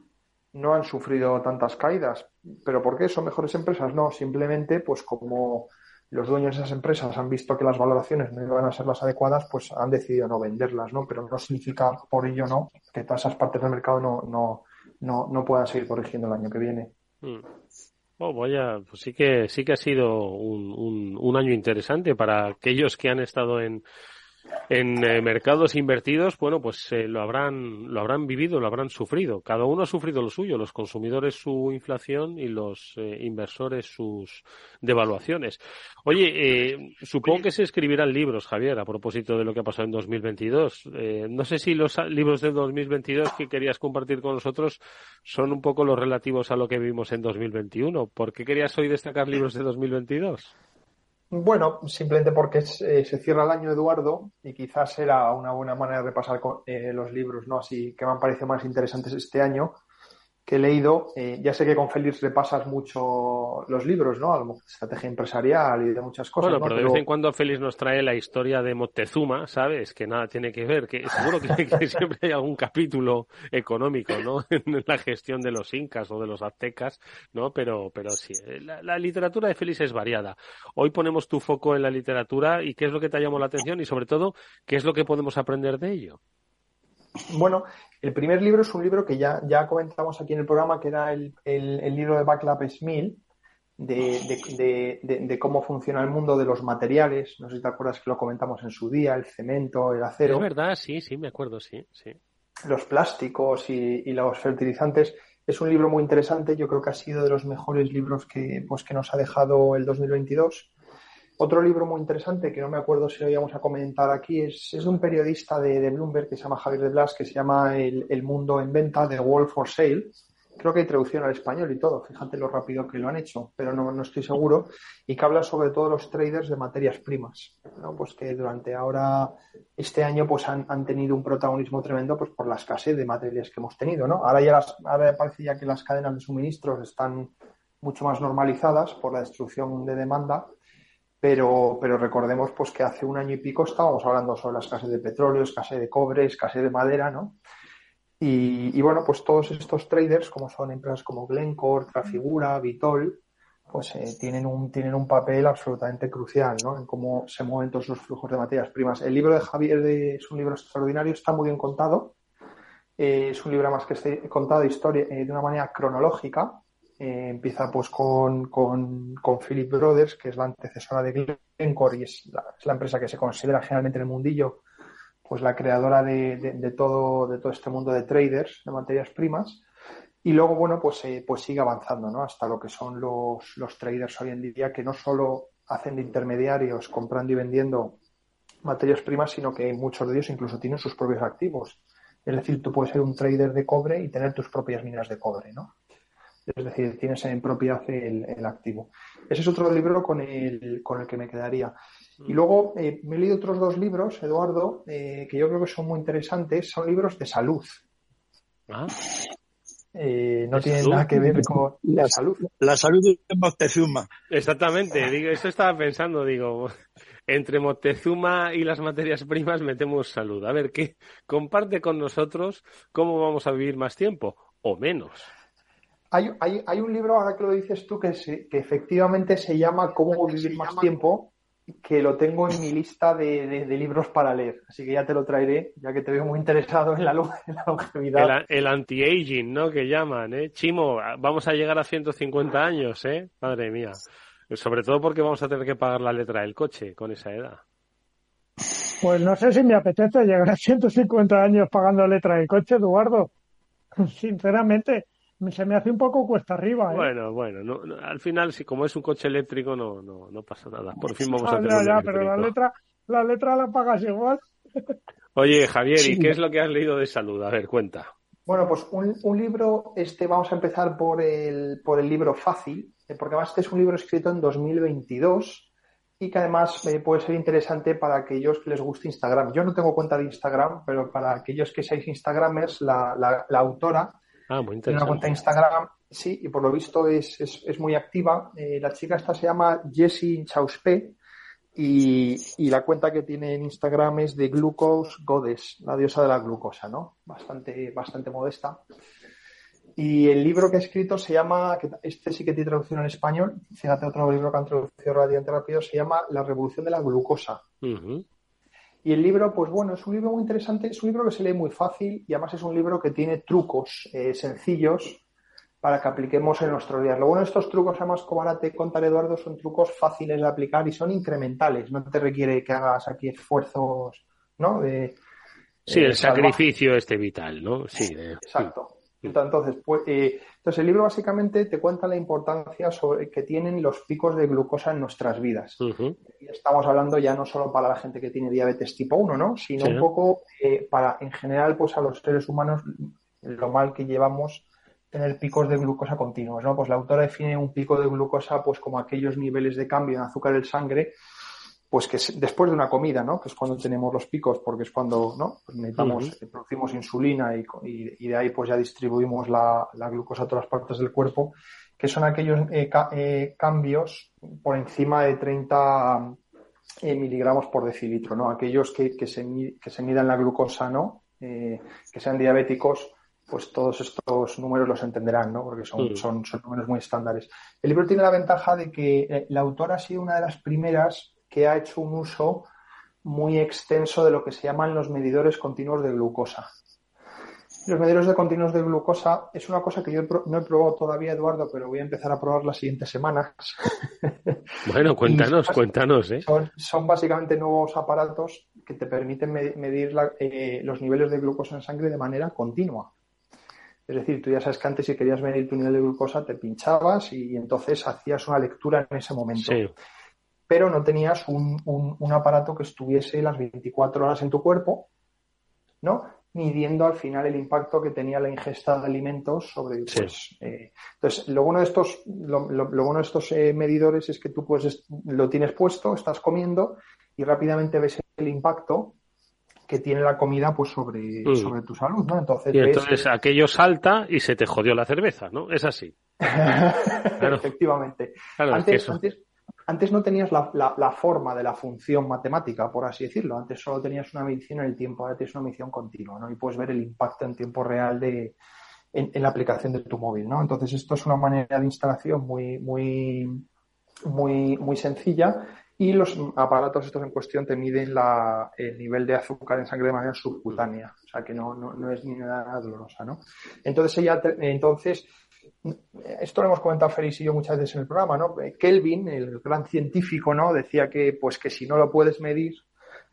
no han sufrido tantas caídas. ¿Pero por qué? ¿Son mejores empresas? No, simplemente pues como los dueños de esas empresas han visto que las valoraciones no iban a ser las adecuadas, pues han decidido no venderlas, ¿no? Pero no significa por ello no que todas esas partes del mercado no, no, no, no puedan seguir corrigiendo el año que viene. Mm. Oh, vaya, pues sí que sí que ha sido un, un, año interesante para aquellos que han estado en, en eh, mercados invertidos, bueno, pues eh, lo habrán lo habrán vivido, lo habrán sufrido. Cada uno ha sufrido lo suyo, los consumidores su inflación y los eh, inversores sus devaluaciones. Oye, eh, supongo que se escribirán libros, Javier, a propósito de lo que ha pasado en 2022. no sé si los libros de 2022 que querías compartir con nosotros son un poco los relativos a lo que vivimos en 2021. ¿Por qué querías hoy destacar libros de 2022? Bueno, simplemente porque eh, se cierra el año, Eduardo, y quizás era una buena manera de repasar con, eh, los libros, ¿no? Así que me han parecido más interesantes este año que he leído. Eh, ya sé que con Félix repasas mucho los libros, ¿no? A estrategia empresarial y de muchas cosas. Bueno, ¿no? pero de vez en cuando Félix nos trae la historia de Moctezuma, ¿sabes? Que nada tiene que ver, que seguro que, que siempre hay algún capítulo económico, ¿no? En la gestión de los incas o de los aztecas, ¿no? Pero, pero sí, la, la literatura de Félix es variada. Hoy ponemos tu foco en la literatura y qué es lo que te ha llamado la atención y sobre todo, qué es lo que podemos aprender de ello. Bueno, el primer libro es un libro que ya, ya comentamos aquí en el programa, que era el, el, el libro de Backlap Smil, de, de, de, de, cómo funciona el mundo de los materiales. No sé si te acuerdas que lo comentamos en su día, el cemento, el acero. Es verdad, sí, sí, me acuerdo, sí, sí. Los plásticos y, y los fertilizantes. Es un libro muy interesante, yo creo que ha sido de los mejores libros que, pues, que nos ha dejado el 2022. Otro libro muy interesante, que no me acuerdo si lo íbamos a comentar aquí, es, es un periodista de, de, Bloomberg que se llama Javier de Blas, que se llama El, el Mundo en Venta, The World for Sale. Creo que hay traducción al español y todo, fíjate lo rápido que lo han hecho, pero no, no estoy seguro. Y que habla sobre todo los traders de materias primas, ¿no? pues que durante ahora, este año, pues han, han, tenido un protagonismo tremendo pues por la escasez de materias que hemos tenido. ¿no? Ahora ya las, ahora parece ya que las cadenas de suministros están mucho más normalizadas por la destrucción de demanda pero, pero recordemos pues que hace un año y pico estábamos hablando sobre la escasez de petróleo, escasez de cobre, escasez de madera, ¿no? Y, y, bueno, pues todos estos traders, como son empresas como Glencore, Trafigura, Vitol, pues eh, tienen, un, tienen un papel absolutamente crucial ¿no? en cómo se mueven todos los flujos de materias primas. El libro de Javier de, es un libro extraordinario, está muy bien contado. Eh, es un libro más que contado historia, eh, de una manera cronológica, Eh, empieza pues con, con, con, Philip Brothers, que es la antecesora de Glencore y es la, es la, empresa que se considera generalmente en el mundillo pues la creadora de, de, de, todo, de todo este mundo de traders de materias primas. Y luego, bueno, pues, eh, pues sigue avanzando, ¿no? Hasta lo que son los, los traders hoy en día, que no solo hacen de intermediarios comprando y vendiendo materias primas, sino que muchos de ellos incluso tienen sus propios activos. Es decir, tú puedes ser un trader de cobre y tener tus propias minas de cobre, ¿no? Es decir, tienes en propiedad el, el activo. Ese es otro libro con el, con el que me quedaría. Y luego eh, me he leído otros dos libros, Eduardo, eh, que yo creo que son muy interesantes. Son libros de salud. ¿Ah? Eh, no tienen nada que ver con la salud. La salud de Moctezuma. Exactamente, digo, eso estaba pensando, digo, entre Moctezuma y las materias primas metemos salud. A ver, ¿qué comparte con nosotros cómo vamos a vivir más tiempo o menos? Hay, hay, hay un libro, ahora que lo dices tú, que, se, que efectivamente se llama Cómo vivir más tiempo, que lo tengo en mi lista de, de, de, libros para leer. Así que ya te lo traeré, ya que te veo muy interesado en la, en la longevidad. El, el anti-aging, ¿no? Que llaman, ¿eh? Chimo, vamos a llegar a 150 años, ¿eh? Madre mía. Sobre todo porque vamos a tener que pagar la letra del coche con esa edad. Pues no sé si me apetece llegar a 150 años pagando letra del coche, Eduardo. Sinceramente, se me hace un poco cuesta arriba. ¿eh? Bueno, bueno, no, no, al final, si como es un coche eléctrico, no, no, no pasa nada. Por fin vamos ah, a tener. Ya, un ya, eléctrico. pero la letra, la letra la pagas igual. Oye, Javier, ¿y Sí. qué es lo que has leído de salud? A ver, cuenta. Bueno, pues un, un libro, este vamos a empezar por el, por el libro fácil, eh, porque además este es un libro escrito en 2022 y que además eh, puede ser interesante para aquellos que les guste Instagram. Yo no tengo cuenta de Instagram, pero para aquellos que seáis Instagramers, la, la, la autora Ah, muy tiene una cuenta de interesante. Instagram, sí, y por lo visto es, es, es muy activa. Eh, la chica esta se llama Jessie Chauspe y, y la cuenta que tiene en Instagram es de Glucose Goddess, la diosa de la glucosa, ¿no? Bastante, bastante modesta. Y el libro que ha escrito se llama, este sí que tiene traducción en español, fíjate otro libro que han traducido relativamente rápido, se llama La revolución de la glucosa. Y el libro, pues bueno, es un libro muy interesante, es un libro que se lee muy fácil y además es un libro que tiene trucos eh, sencillos para que apliquemos en nuestro día. Lo bueno de estos trucos, además, como ahora te contaré, Eduardo, son trucos fáciles de aplicar y son incrementales. No te requiere que hagas aquí esfuerzos, ¿no? De, Sí, eh, el sacrificio este vital, ¿no? Sí, de- Exacto. Entonces, pues, eh, entonces, el libro básicamente te cuenta la importancia sobre, que tienen los picos de glucosa en nuestras vidas. Y estamos hablando ya no solo para la gente que tiene diabetes tipo 1, ¿no? Sino Sí. un poco eh, para, en general, pues a los seres humanos lo mal que llevamos tener picos de glucosa continuos, ¿no? Pues la autora define un pico de glucosa pues como aquellos niveles de cambio en azúcar del sangre pues que es después de una comida, ¿no? Que es cuando tenemos los picos, porque es cuando, ¿no? Pues necesitamos, producimos insulina y, y- y de ahí pues ya distribuimos la, la glucosa a todas las partes del cuerpo, que son aquellos eh, ca- eh, cambios por encima de 30 eh, miligramos por decilitro, ¿no? Aquellos que, que se, que se midan la glucosa, ¿no? Eh, que sean diabéticos, pues todos estos números los entenderán, ¿no? Porque son, son, son números muy estándares. El libro tiene la ventaja de que la autora ha sido una de las primeras que ha hecho un uso muy extenso de lo que se llaman los medidores continuos de glucosa. Los medidores de continuos de glucosa es una cosa que yo no he probado todavía, Eduardo, pero voy a empezar a probar las siguientes semanas. Bueno, cuéntanos, Y- cuéntanos, ¿eh? Son, son básicamente nuevos aparatos que te permiten me- medir la- eh, los niveles de glucosa en sangre de manera continua. Es decir, tú ya sabes que antes si querías medir tu nivel de glucosa te pinchabas y, entonces hacías una lectura en ese momento. Sí. Pero no tenías un, un- un aparato que estuviese las 24 horas en tu cuerpo, ¿no? Midiendo al final el impacto que tenía la ingesta de alimentos sobre, Sí. pues, eh, entonces, lo bueno de estos, lo, lo- lo bueno de estos eh, medidores es que tú pues es- lo tienes puesto, estás comiendo y rápidamente ves el impacto que tiene la comida pues sobre, Mm. sobre tu salud, ¿no? Entonces, Y ves- entonces aquello salta y se te jodió la cerveza, ¿no? Es así. Claro. Efectivamente. Claro, es antes, que eso- antes, antes no tenías la, la- forma de la función matemática, por así decirlo. Antes solo tenías una medición en el tiempo, ahora tienes una medición continua, ¿no? Y puedes ver el impacto en tiempo real de, en, la aplicación de tu móvil, ¿no? Entonces esto es una manera de instalación muy, muy, muy, muy sencilla y los aparatos estos en cuestión te miden la, el nivel de azúcar en sangre de manera subcutánea, o sea que no, no, no es ni nada dolorosa, ¿no? Entonces ella, entonces Esto lo hemos comentado Félix y yo muchas veces en el programa, ¿no? Kelvin, el gran científico, ¿no? Decía que, pues, que si no lo puedes medir,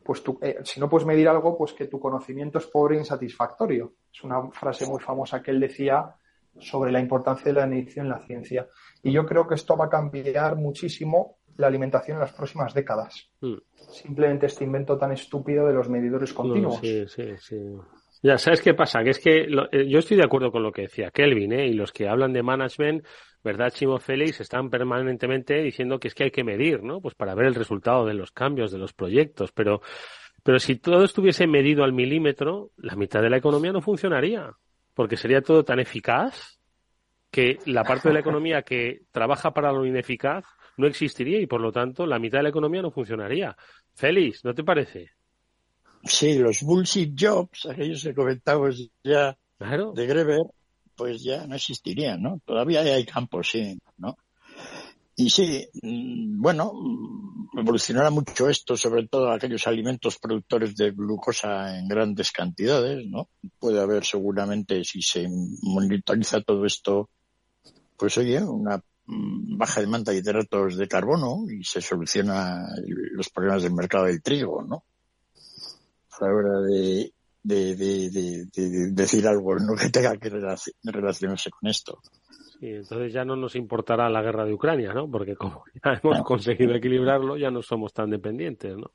pues tú, eh, si no puedes medir algo, pues que tu conocimiento es pobre e insatisfactorio. Es una frase muy famosa que él decía sobre la importancia de la medición en la ciencia. Y yo creo que esto va a cambiar muchísimo la alimentación en las próximas décadas. Mm. Simplemente este invento tan estúpido de los medidores continuos. Sí, sí, sí. Ya, ¿sabes qué pasa? Que es que lo- eh, yo estoy de acuerdo con lo que decía Kelvin, ¿eh? Y los que hablan de management, ¿verdad, Chimo Félix? Están permanentemente diciendo que es que hay que medir, ¿no? Pues para ver el resultado de los cambios, de los proyectos. Pero, pero si todo estuviese medido al milímetro, la mitad de la economía no funcionaría. Porque sería todo tan eficaz que la parte de la economía que trabaja para lo ineficaz no existiría y por lo tanto la mitad de la economía no funcionaría. Félix, ¿no te parece? Sí, los bullshit jobs, aquellos que comentamos ya de Greber, pues ya no existirían, ¿no? Todavía hay campos, sí, ¿no? Y sí, mm, bueno, mm, evolucionará mucho esto, sobre todo aquellos alimentos productores de glucosa en grandes cantidades, ¿no? Puede haber seguramente, si se monitoriza todo esto, pues oye, una mm, baja demanda de hidratos de carbono y se soluciona los problemas del mercado del trigo, ¿no? A la hora de, de, de, de- de decir algo ¿no? que tenga que relaci- relacionarse con esto. Sí, entonces ya no nos importará la guerra de Ucrania, ¿no? Porque como ya hemos conseguido equilibrarlo, ya no somos tan dependientes, ¿no?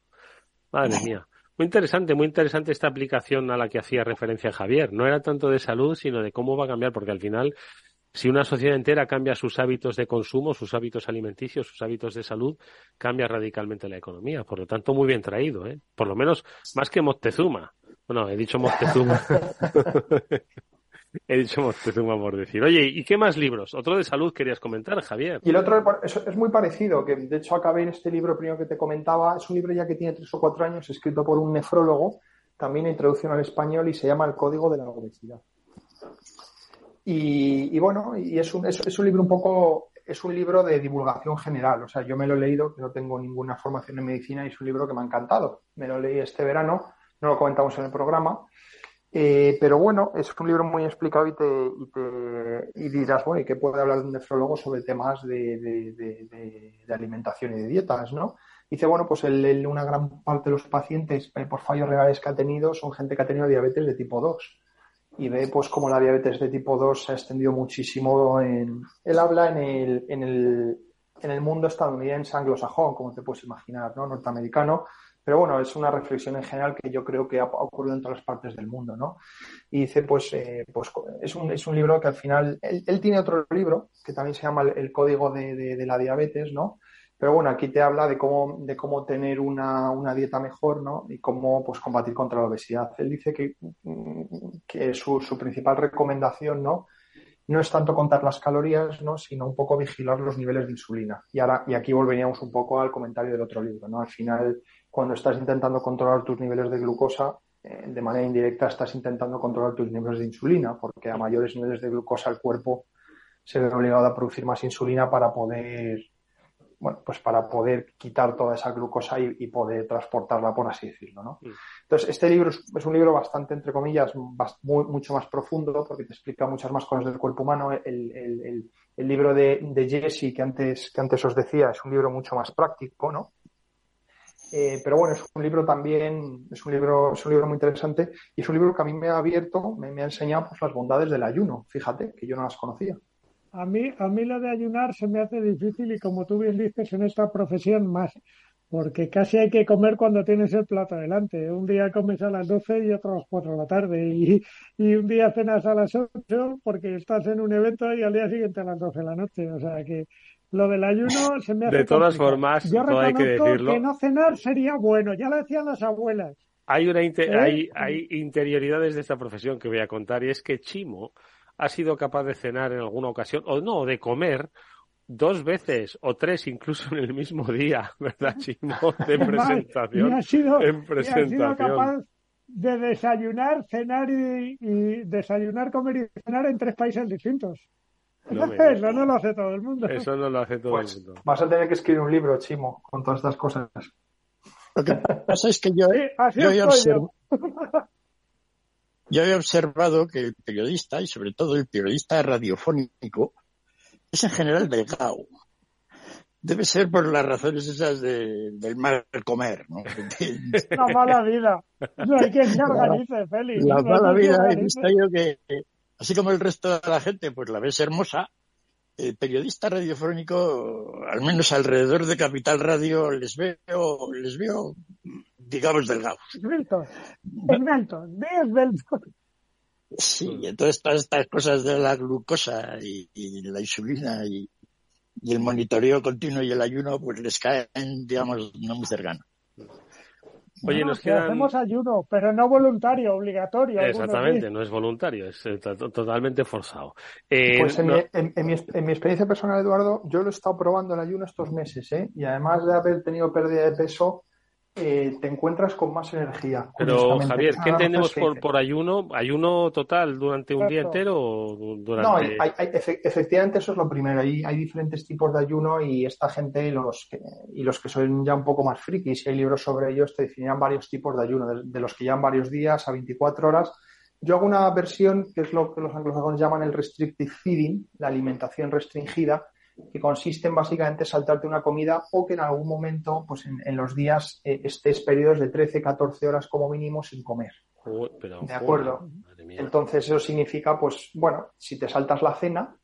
Madre mía. Muy interesante, muy interesante esta aplicación a la que hacía referencia Javier. No era tanto de salud, sino de cómo va a cambiar, porque al final, si una sociedad entera cambia sus hábitos de consumo, sus hábitos alimenticios, sus hábitos de salud, cambia radicalmente la economía. Por lo tanto, muy bien traído, ¿eh? Por lo menos más que Moctezuma. Bueno, he dicho Moctezuma. he dicho Moctezuma por decir. Oye, ¿y qué más libros? Otro de salud querías comentar, Javier. Y el otro es, es muy parecido, que de hecho acabé en este libro primero que te comentaba. Es un libro ya que tiene tres o cuatro años, escrito por un nefrólogo, también en traducción al español, y se llama El Código de la Obesidad. Y, y bueno, y es un, es, un libro un poco, es un libro de divulgación general. O sea, yo me lo he leído, no tengo ninguna formación en medicina, y es un libro que me ha encantado. Me lo leí este verano, no lo comentamos en el programa. Eh, pero bueno, es un libro muy explicado y te, y te y dirás, bueno, ¿y qué puede hablar un nefrólogo sobre temas de, de- de- de- alimentación y de dietas, ¿no? Dice, bueno, pues el- el- una gran parte de los pacientes eh, por fallos renales que ha tenido son gente que ha tenido diabetes de tipo 2 y ve pues como la diabetes de tipo 2 se ha extendido muchísimo en... Él habla en el, en el, en el mundo estadounidense anglosajón, como te puedes imaginar, ¿no? Norteamericano. Pero bueno, es una reflexión en general que yo creo que ha ocurrido en todas las partes del mundo, ¿no? Y dice, pues, eh, pues es, un, es un libro que al final, él, tiene otro libro que también se llama El, Código de- de la Diabetes, ¿no? Pero bueno, aquí te habla de cómo, de cómo tener una, una dieta mejor, ¿no? Y cómo pues, combatir contra la obesidad. Él dice que, mm, que su, su principal recomendación, ¿no? No es tanto contar las calorías, ¿no? Sino un poco vigilar los niveles de insulina. Y ahora, y aquí volveríamos un poco al comentario del otro libro, ¿no? Al final, cuando estás intentando controlar tus niveles de glucosa, eh, de manera indirecta estás intentando controlar tus niveles de insulina, porque a mayores niveles de glucosa el cuerpo se ve obligado a producir más insulina para poder, bueno, pues para poder quitar toda esa glucosa y, y poder transportarla, por así decirlo, ¿no? Entonces, este libro es, es un libro bastante, entre comillas, muy- mucho más profundo porque te explica muchas más cosas del cuerpo humano. El, el- el- el libro de, de Jesse, que antes, que antes os decía, es un libro mucho más práctico, ¿no? Eh, pero bueno, es un libro también, es un libro, es un libro muy interesante y es un libro que a mí me ha abierto, me, me ha enseñado pues, las bondades del ayuno, fíjate, que yo no las conocía. A mí, a mí lo de ayunar se me hace difícil y como tú bien dices en esta profesión más, porque casi hay que comer cuando tienes el plato delante. Un día comes a las 12 y otro a las 4 de la tarde y, y un día cenas a las 8 porque estás en un evento y al día siguiente a las 12 de la noche. O sea que lo del ayuno se me hace De todas complicado. formas, Yo todo hay que decirlo. que no cenar sería bueno, ya lo decían las abuelas. Hay, una inte- ¿Eh? hay, hay interioridades de esta profesión que voy a contar y es que Chimo ha sido capaz de cenar en alguna ocasión, o no, de comer dos veces o tres incluso en el mismo día, ¿verdad, Chimo? De presentación. y ha sido, en y ha sido presentación. capaz de desayunar, cenar y, y desayunar, comer y cenar en tres países distintos. No me digas. Eso no lo hace todo el mundo. Eso no lo hace todo Pues, el mundo. Vas a tener que escribir un libro, Chimo, con todas estas cosas. Lo que pasa es que yo, así yo he observ- yo. he observado que el periodista, y sobre todo el periodista radiofónico, es en general delgado. Debe ser por las razones esas de, del mal comer, ¿no? La mala vida. No hay quien se organice, Félix. La mala vida, he visto yo que, así como el resto de la gente, pues la ves hermosa, el periodista radiofónico, al menos alrededor de Capital Radio, les veo, les veo, digamos, delgados. Esbeltos. Esbeltos. Sí, entonces todas estas cosas de la glucosa y, y la insulina y, y el monitoreo continuo y el ayuno, pues les caen, digamos, no muy cercano. Oye, No, nos que quedan... hacemos ayuno, pero no voluntario, obligatorio. Exactamente, no es voluntario, es to- totalmente forzado. Eh, Pues en, no- mi, en- en mi, en mi experiencia personal, Eduardo, yo lo he estado probando el ayuno estos meses, ¿eh? Y además de haber tenido pérdida de peso, eh, te encuentras con más energía. Pero. Javier, ¿qué entendemos por, por ayuno? ¿Ayuno total durante un día Exacto. entero o du- No, durante...? hay- hay- hay- efe- efectivamente eso es lo primero. Hay, hay diferentes tipos de ayuno y esta gente los que, y los que son ya un poco más frikis, y hay libros sobre ellos, te definirán varios tipos de ayuno, de, de los que llevan varios días a 24 horas. Yo hago una versión que es lo que los anglosajones llaman el restrictive feeding, la alimentación restringida, que consiste en básicamente saltarte una comida o que en algún momento, pues en, en los días, eh, estés periodos de 13, 14 horas como mínimo sin comer. Pero, De acuerdo. Entonces eso significa, pues, bueno, si te saltas la cena,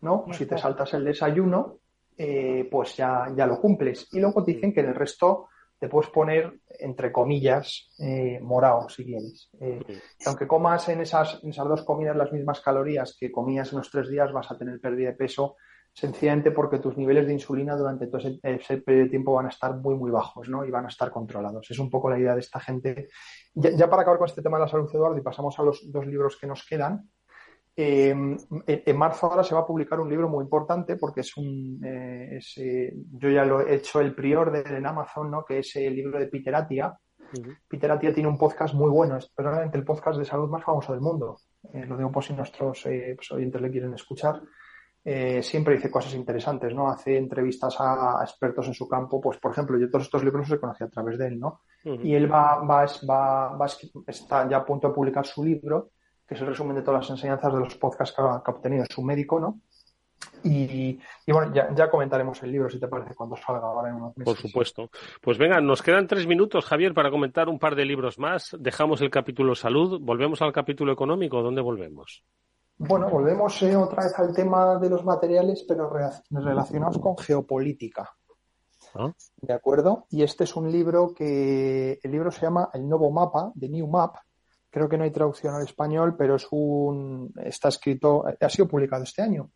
¿no? O si te saltas el desayuno, eh, pues ya, ya lo cumples. Y luego te dicen que en el resto te puedes poner, entre comillas, eh, morado, si quieres. Eh, y aunque comas en esas, en esas dos comidas las mismas calorías que comías en los tres días, vas a tener pérdida de peso, sencillamente porque tus niveles de insulina durante todo ese, ese periodo de tiempo van a estar muy, muy bajos, ¿no? Y van a estar controlados. Es un poco la idea de esta gente. Ya, ya para acabar con este tema de la salud, Eduardo, y pasamos a los dos libros que nos quedan. Eh, en, marzo ahora se va a publicar un libro muy importante porque es un, eh, es, eh, yo ya lo he hecho el pre-order en Amazon, ¿no? Que es el libro de Peter Attia. Peter Attia tiene un podcast muy bueno, es probablemente el podcast de salud más famoso del mundo. Eh, lo digo por si nuestros eh, pues, oyentes le quieren escuchar. Eh, siempre dice cosas interesantes, ¿no? Hace entrevistas a, a expertos en su campo, pues por ejemplo, yo todos estos libros los he conocido a través de él, ¿no? Y él va, va, va, va está ya a punto de publicar su libro, que es el resumen de todas las enseñanzas de los podcasts que ha, que ha obtenido su médico, ¿no? Y, y bueno, ya, ya comentaremos el libro, si te parece, cuando salga ahora en unos meses. Por supuesto. Pues venga, nos quedan tres minutos, Javier, para comentar un par de libros más. Dejamos el capítulo salud, volvemos al capítulo económico. ¿Dónde volvemos? Bueno, volvemos eh, otra vez al tema de los materiales, pero relacionados con geopolítica. ¿Ah? ¿De acuerdo? Y este es un libro que el libro se llama El Nuevo Mapa, The New Map. Creo que no hay traducción al español, pero es un está escrito, ha sido publicado este año.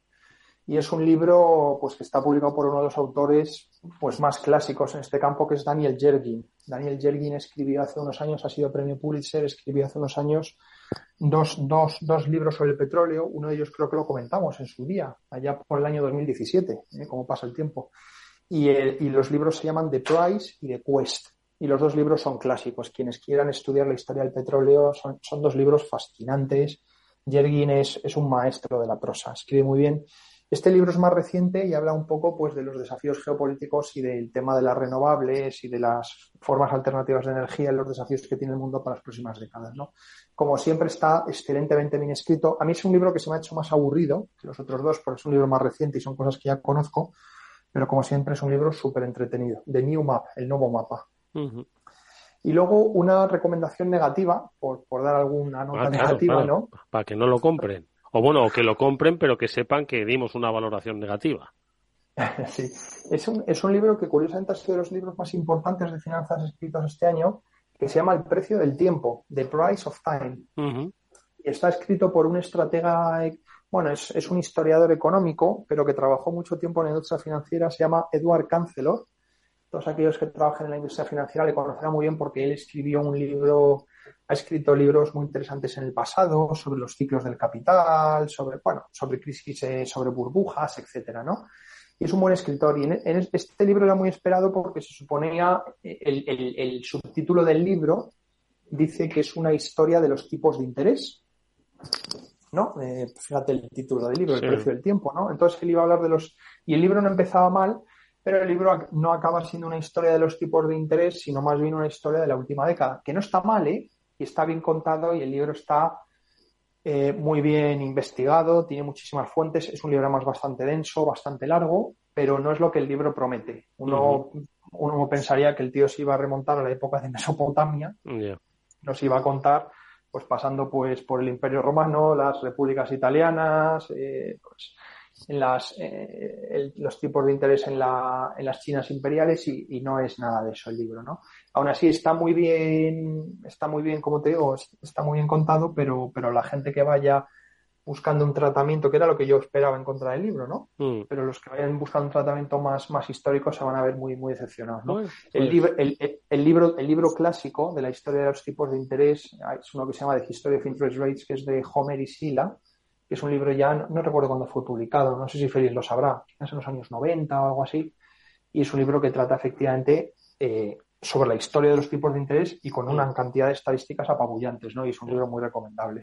Y es un libro pues que está publicado por uno de los autores pues más clásicos en este campo, que es Daniel Yergin. Daniel Yergin escribió hace unos años, ha sido premio Pulitzer, escribió hace unos años dos, dos, dos libros sobre el petróleo. Uno de ellos creo que lo comentamos en su día, allá por el año 2017, ¿eh? pasa el tiempo. Y, el- y los libros se llaman The Price y The Quest. Y los dos libros son clásicos. Quienes quieran estudiar la historia del petróleo son, son dos libros fascinantes. Yergin es, es un maestro de la prosa, escribe muy bien. Este libro es más reciente y habla un poco pues, de los desafíos geopolíticos y del tema de las renovables y de las formas alternativas de energía y los desafíos que tiene el mundo para las próximas décadas. ¿no? Como siempre está excelentemente bien escrito. A mí es un libro que se me ha hecho más aburrido que los otros dos porque es un libro más reciente y son cosas que ya conozco, pero como siempre es un libro súper entretenido. The New Map, el nuevo mapa. Y luego una recomendación negativa, por, por dar alguna nota Ah, claro, negativa, ¿no? Para que no lo compren. O bueno, o que lo compren, pero que sepan que dimos una valoración negativa. Sí, es un, es un libro que curiosamente ha sido de los libros más importantes de finanzas escritos este año, que se llama El precio del tiempo, The Price of Time. Y está escrito por un estratega, bueno, es, es un historiador económico, pero que trabajó mucho tiempo en la industria financiera, se llama Edward Cancelor. Todos aquellos que trabajan en la industria financiera le conocerán muy bien porque él escribió un libro, ha escrito libros muy interesantes en el pasado sobre los ciclos del capital, sobre, bueno, sobre crisis, eh, sobre burbujas, etcétera, ¿no? Y es un buen escritor. Y en, en este libro era muy esperado porque se suponía, el, el- el subtítulo del libro dice que es una historia de los tipos de interés. ¿No? Eh, fíjate el título del libro, Sí. el precio del tiempo, ¿no? Entonces él iba a hablar de los. Y el libro no empezaba mal, pero el libro no acaba siendo una historia de los tipos de interés, sino más bien una historia de la última década. Que no está mal, ¿eh? y está bien contado y el libro está eh, muy bien investigado, tiene muchísimas fuentes, es un libro más bastante denso, bastante largo, pero no es lo que el libro promete. Uno, uno pensaría que el tío se iba a remontar a la época de Mesopotamia, nos iba a contar, pues pasando pues por el Imperio Romano, las repúblicas italianas, eh, pues, en las, eh, los tipos de interés en, la, en las Chinas imperiales y, y, no es nada de eso el libro, ¿no? Aún así está muy bien, está muy bien, como te digo, está muy bien contado, pero, pero la gente que vaya buscando un tratamiento, que era lo que yo esperaba encontrar el libro, ¿no? Mm. Pero los que vayan buscando un tratamiento más, más histórico se van a ver muy, muy decepcionados, ¿no? el, pues libro, el, el, libro, el libro clásico de la historia de los tipos de interés es uno que se llama The History of Interest Rates, que es de Homer y Sila, es un libro ya, no, recuerdo cuándo fue publicado, no sé si Félix lo sabrá, quizás en los años 90 o algo así, y es un libro que trata efectivamente eh, sobre la historia de los tipos de interés y con una cantidad de estadísticas apabullantes, ¿no? Y es un libro muy recomendable.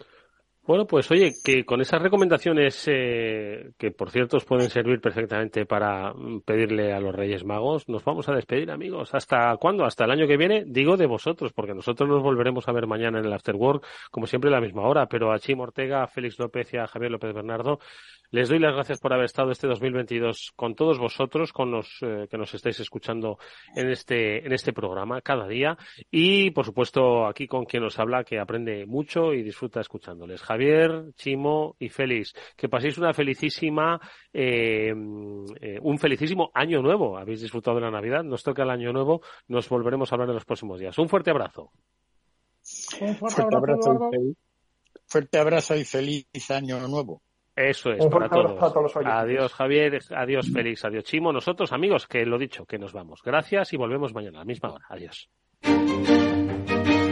Bueno, pues oye, que con esas recomendaciones, eh, que por cierto os pueden servir perfectamente para mm, pedirle a los Reyes Magos, nos vamos a despedir, amigos. ¿Hasta cuándo? ¿Hasta el año que viene? Digo de vosotros, porque nosotros nos volveremos a ver mañana en el After Work, como siempre a la misma hora, pero a Chim Ortega, a Félix López y a Javier López Bernardo les doy las gracias por haber estado este 2022 con todos vosotros, con los eh, que nos estáis escuchando en este, en este programa cada día y, por supuesto, aquí con quien nos habla, que aprende mucho y disfruta escuchándoles. Chimo y Félix, que paséis una felicísima, eh, eh, un felicísimo año nuevo. Habéis disfrutado de la Navidad, nos toca el año nuevo, nos volveremos a hablar en los próximos días. Un fuerte abrazo. Un fuerte, abrazo, fuerte abrazo y feliz año nuevo. Eso es, para todos. adiós Javier, adiós Félix, adiós Chimo. Nosotros, amigos, que lo dicho, que nos vamos. Gracias y volvemos mañana a la misma hora. Adiós.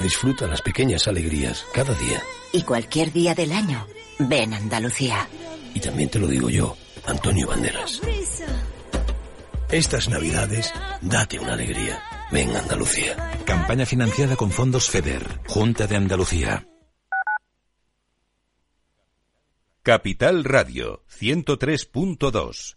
Disfruta las pequeñas alegrías cada día. Y cualquier día del año, ven Andalucía. Y también te lo digo yo, Antonio Banderas. Estas navidades, date una alegría. Ven Andalucía. Campaña financiada con fondos FEDER, Junta de Andalucía. Capital Radio 103.2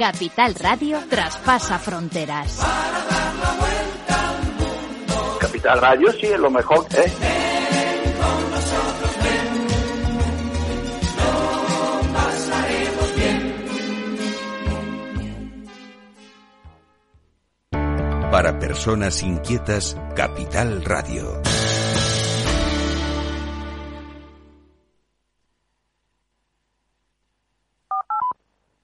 Capital Radio traspasa fronteras. Para dar la vuelta al mundo. Capital Radio sí es lo mejor, ¿eh? Para personas inquietas, Capital Radio.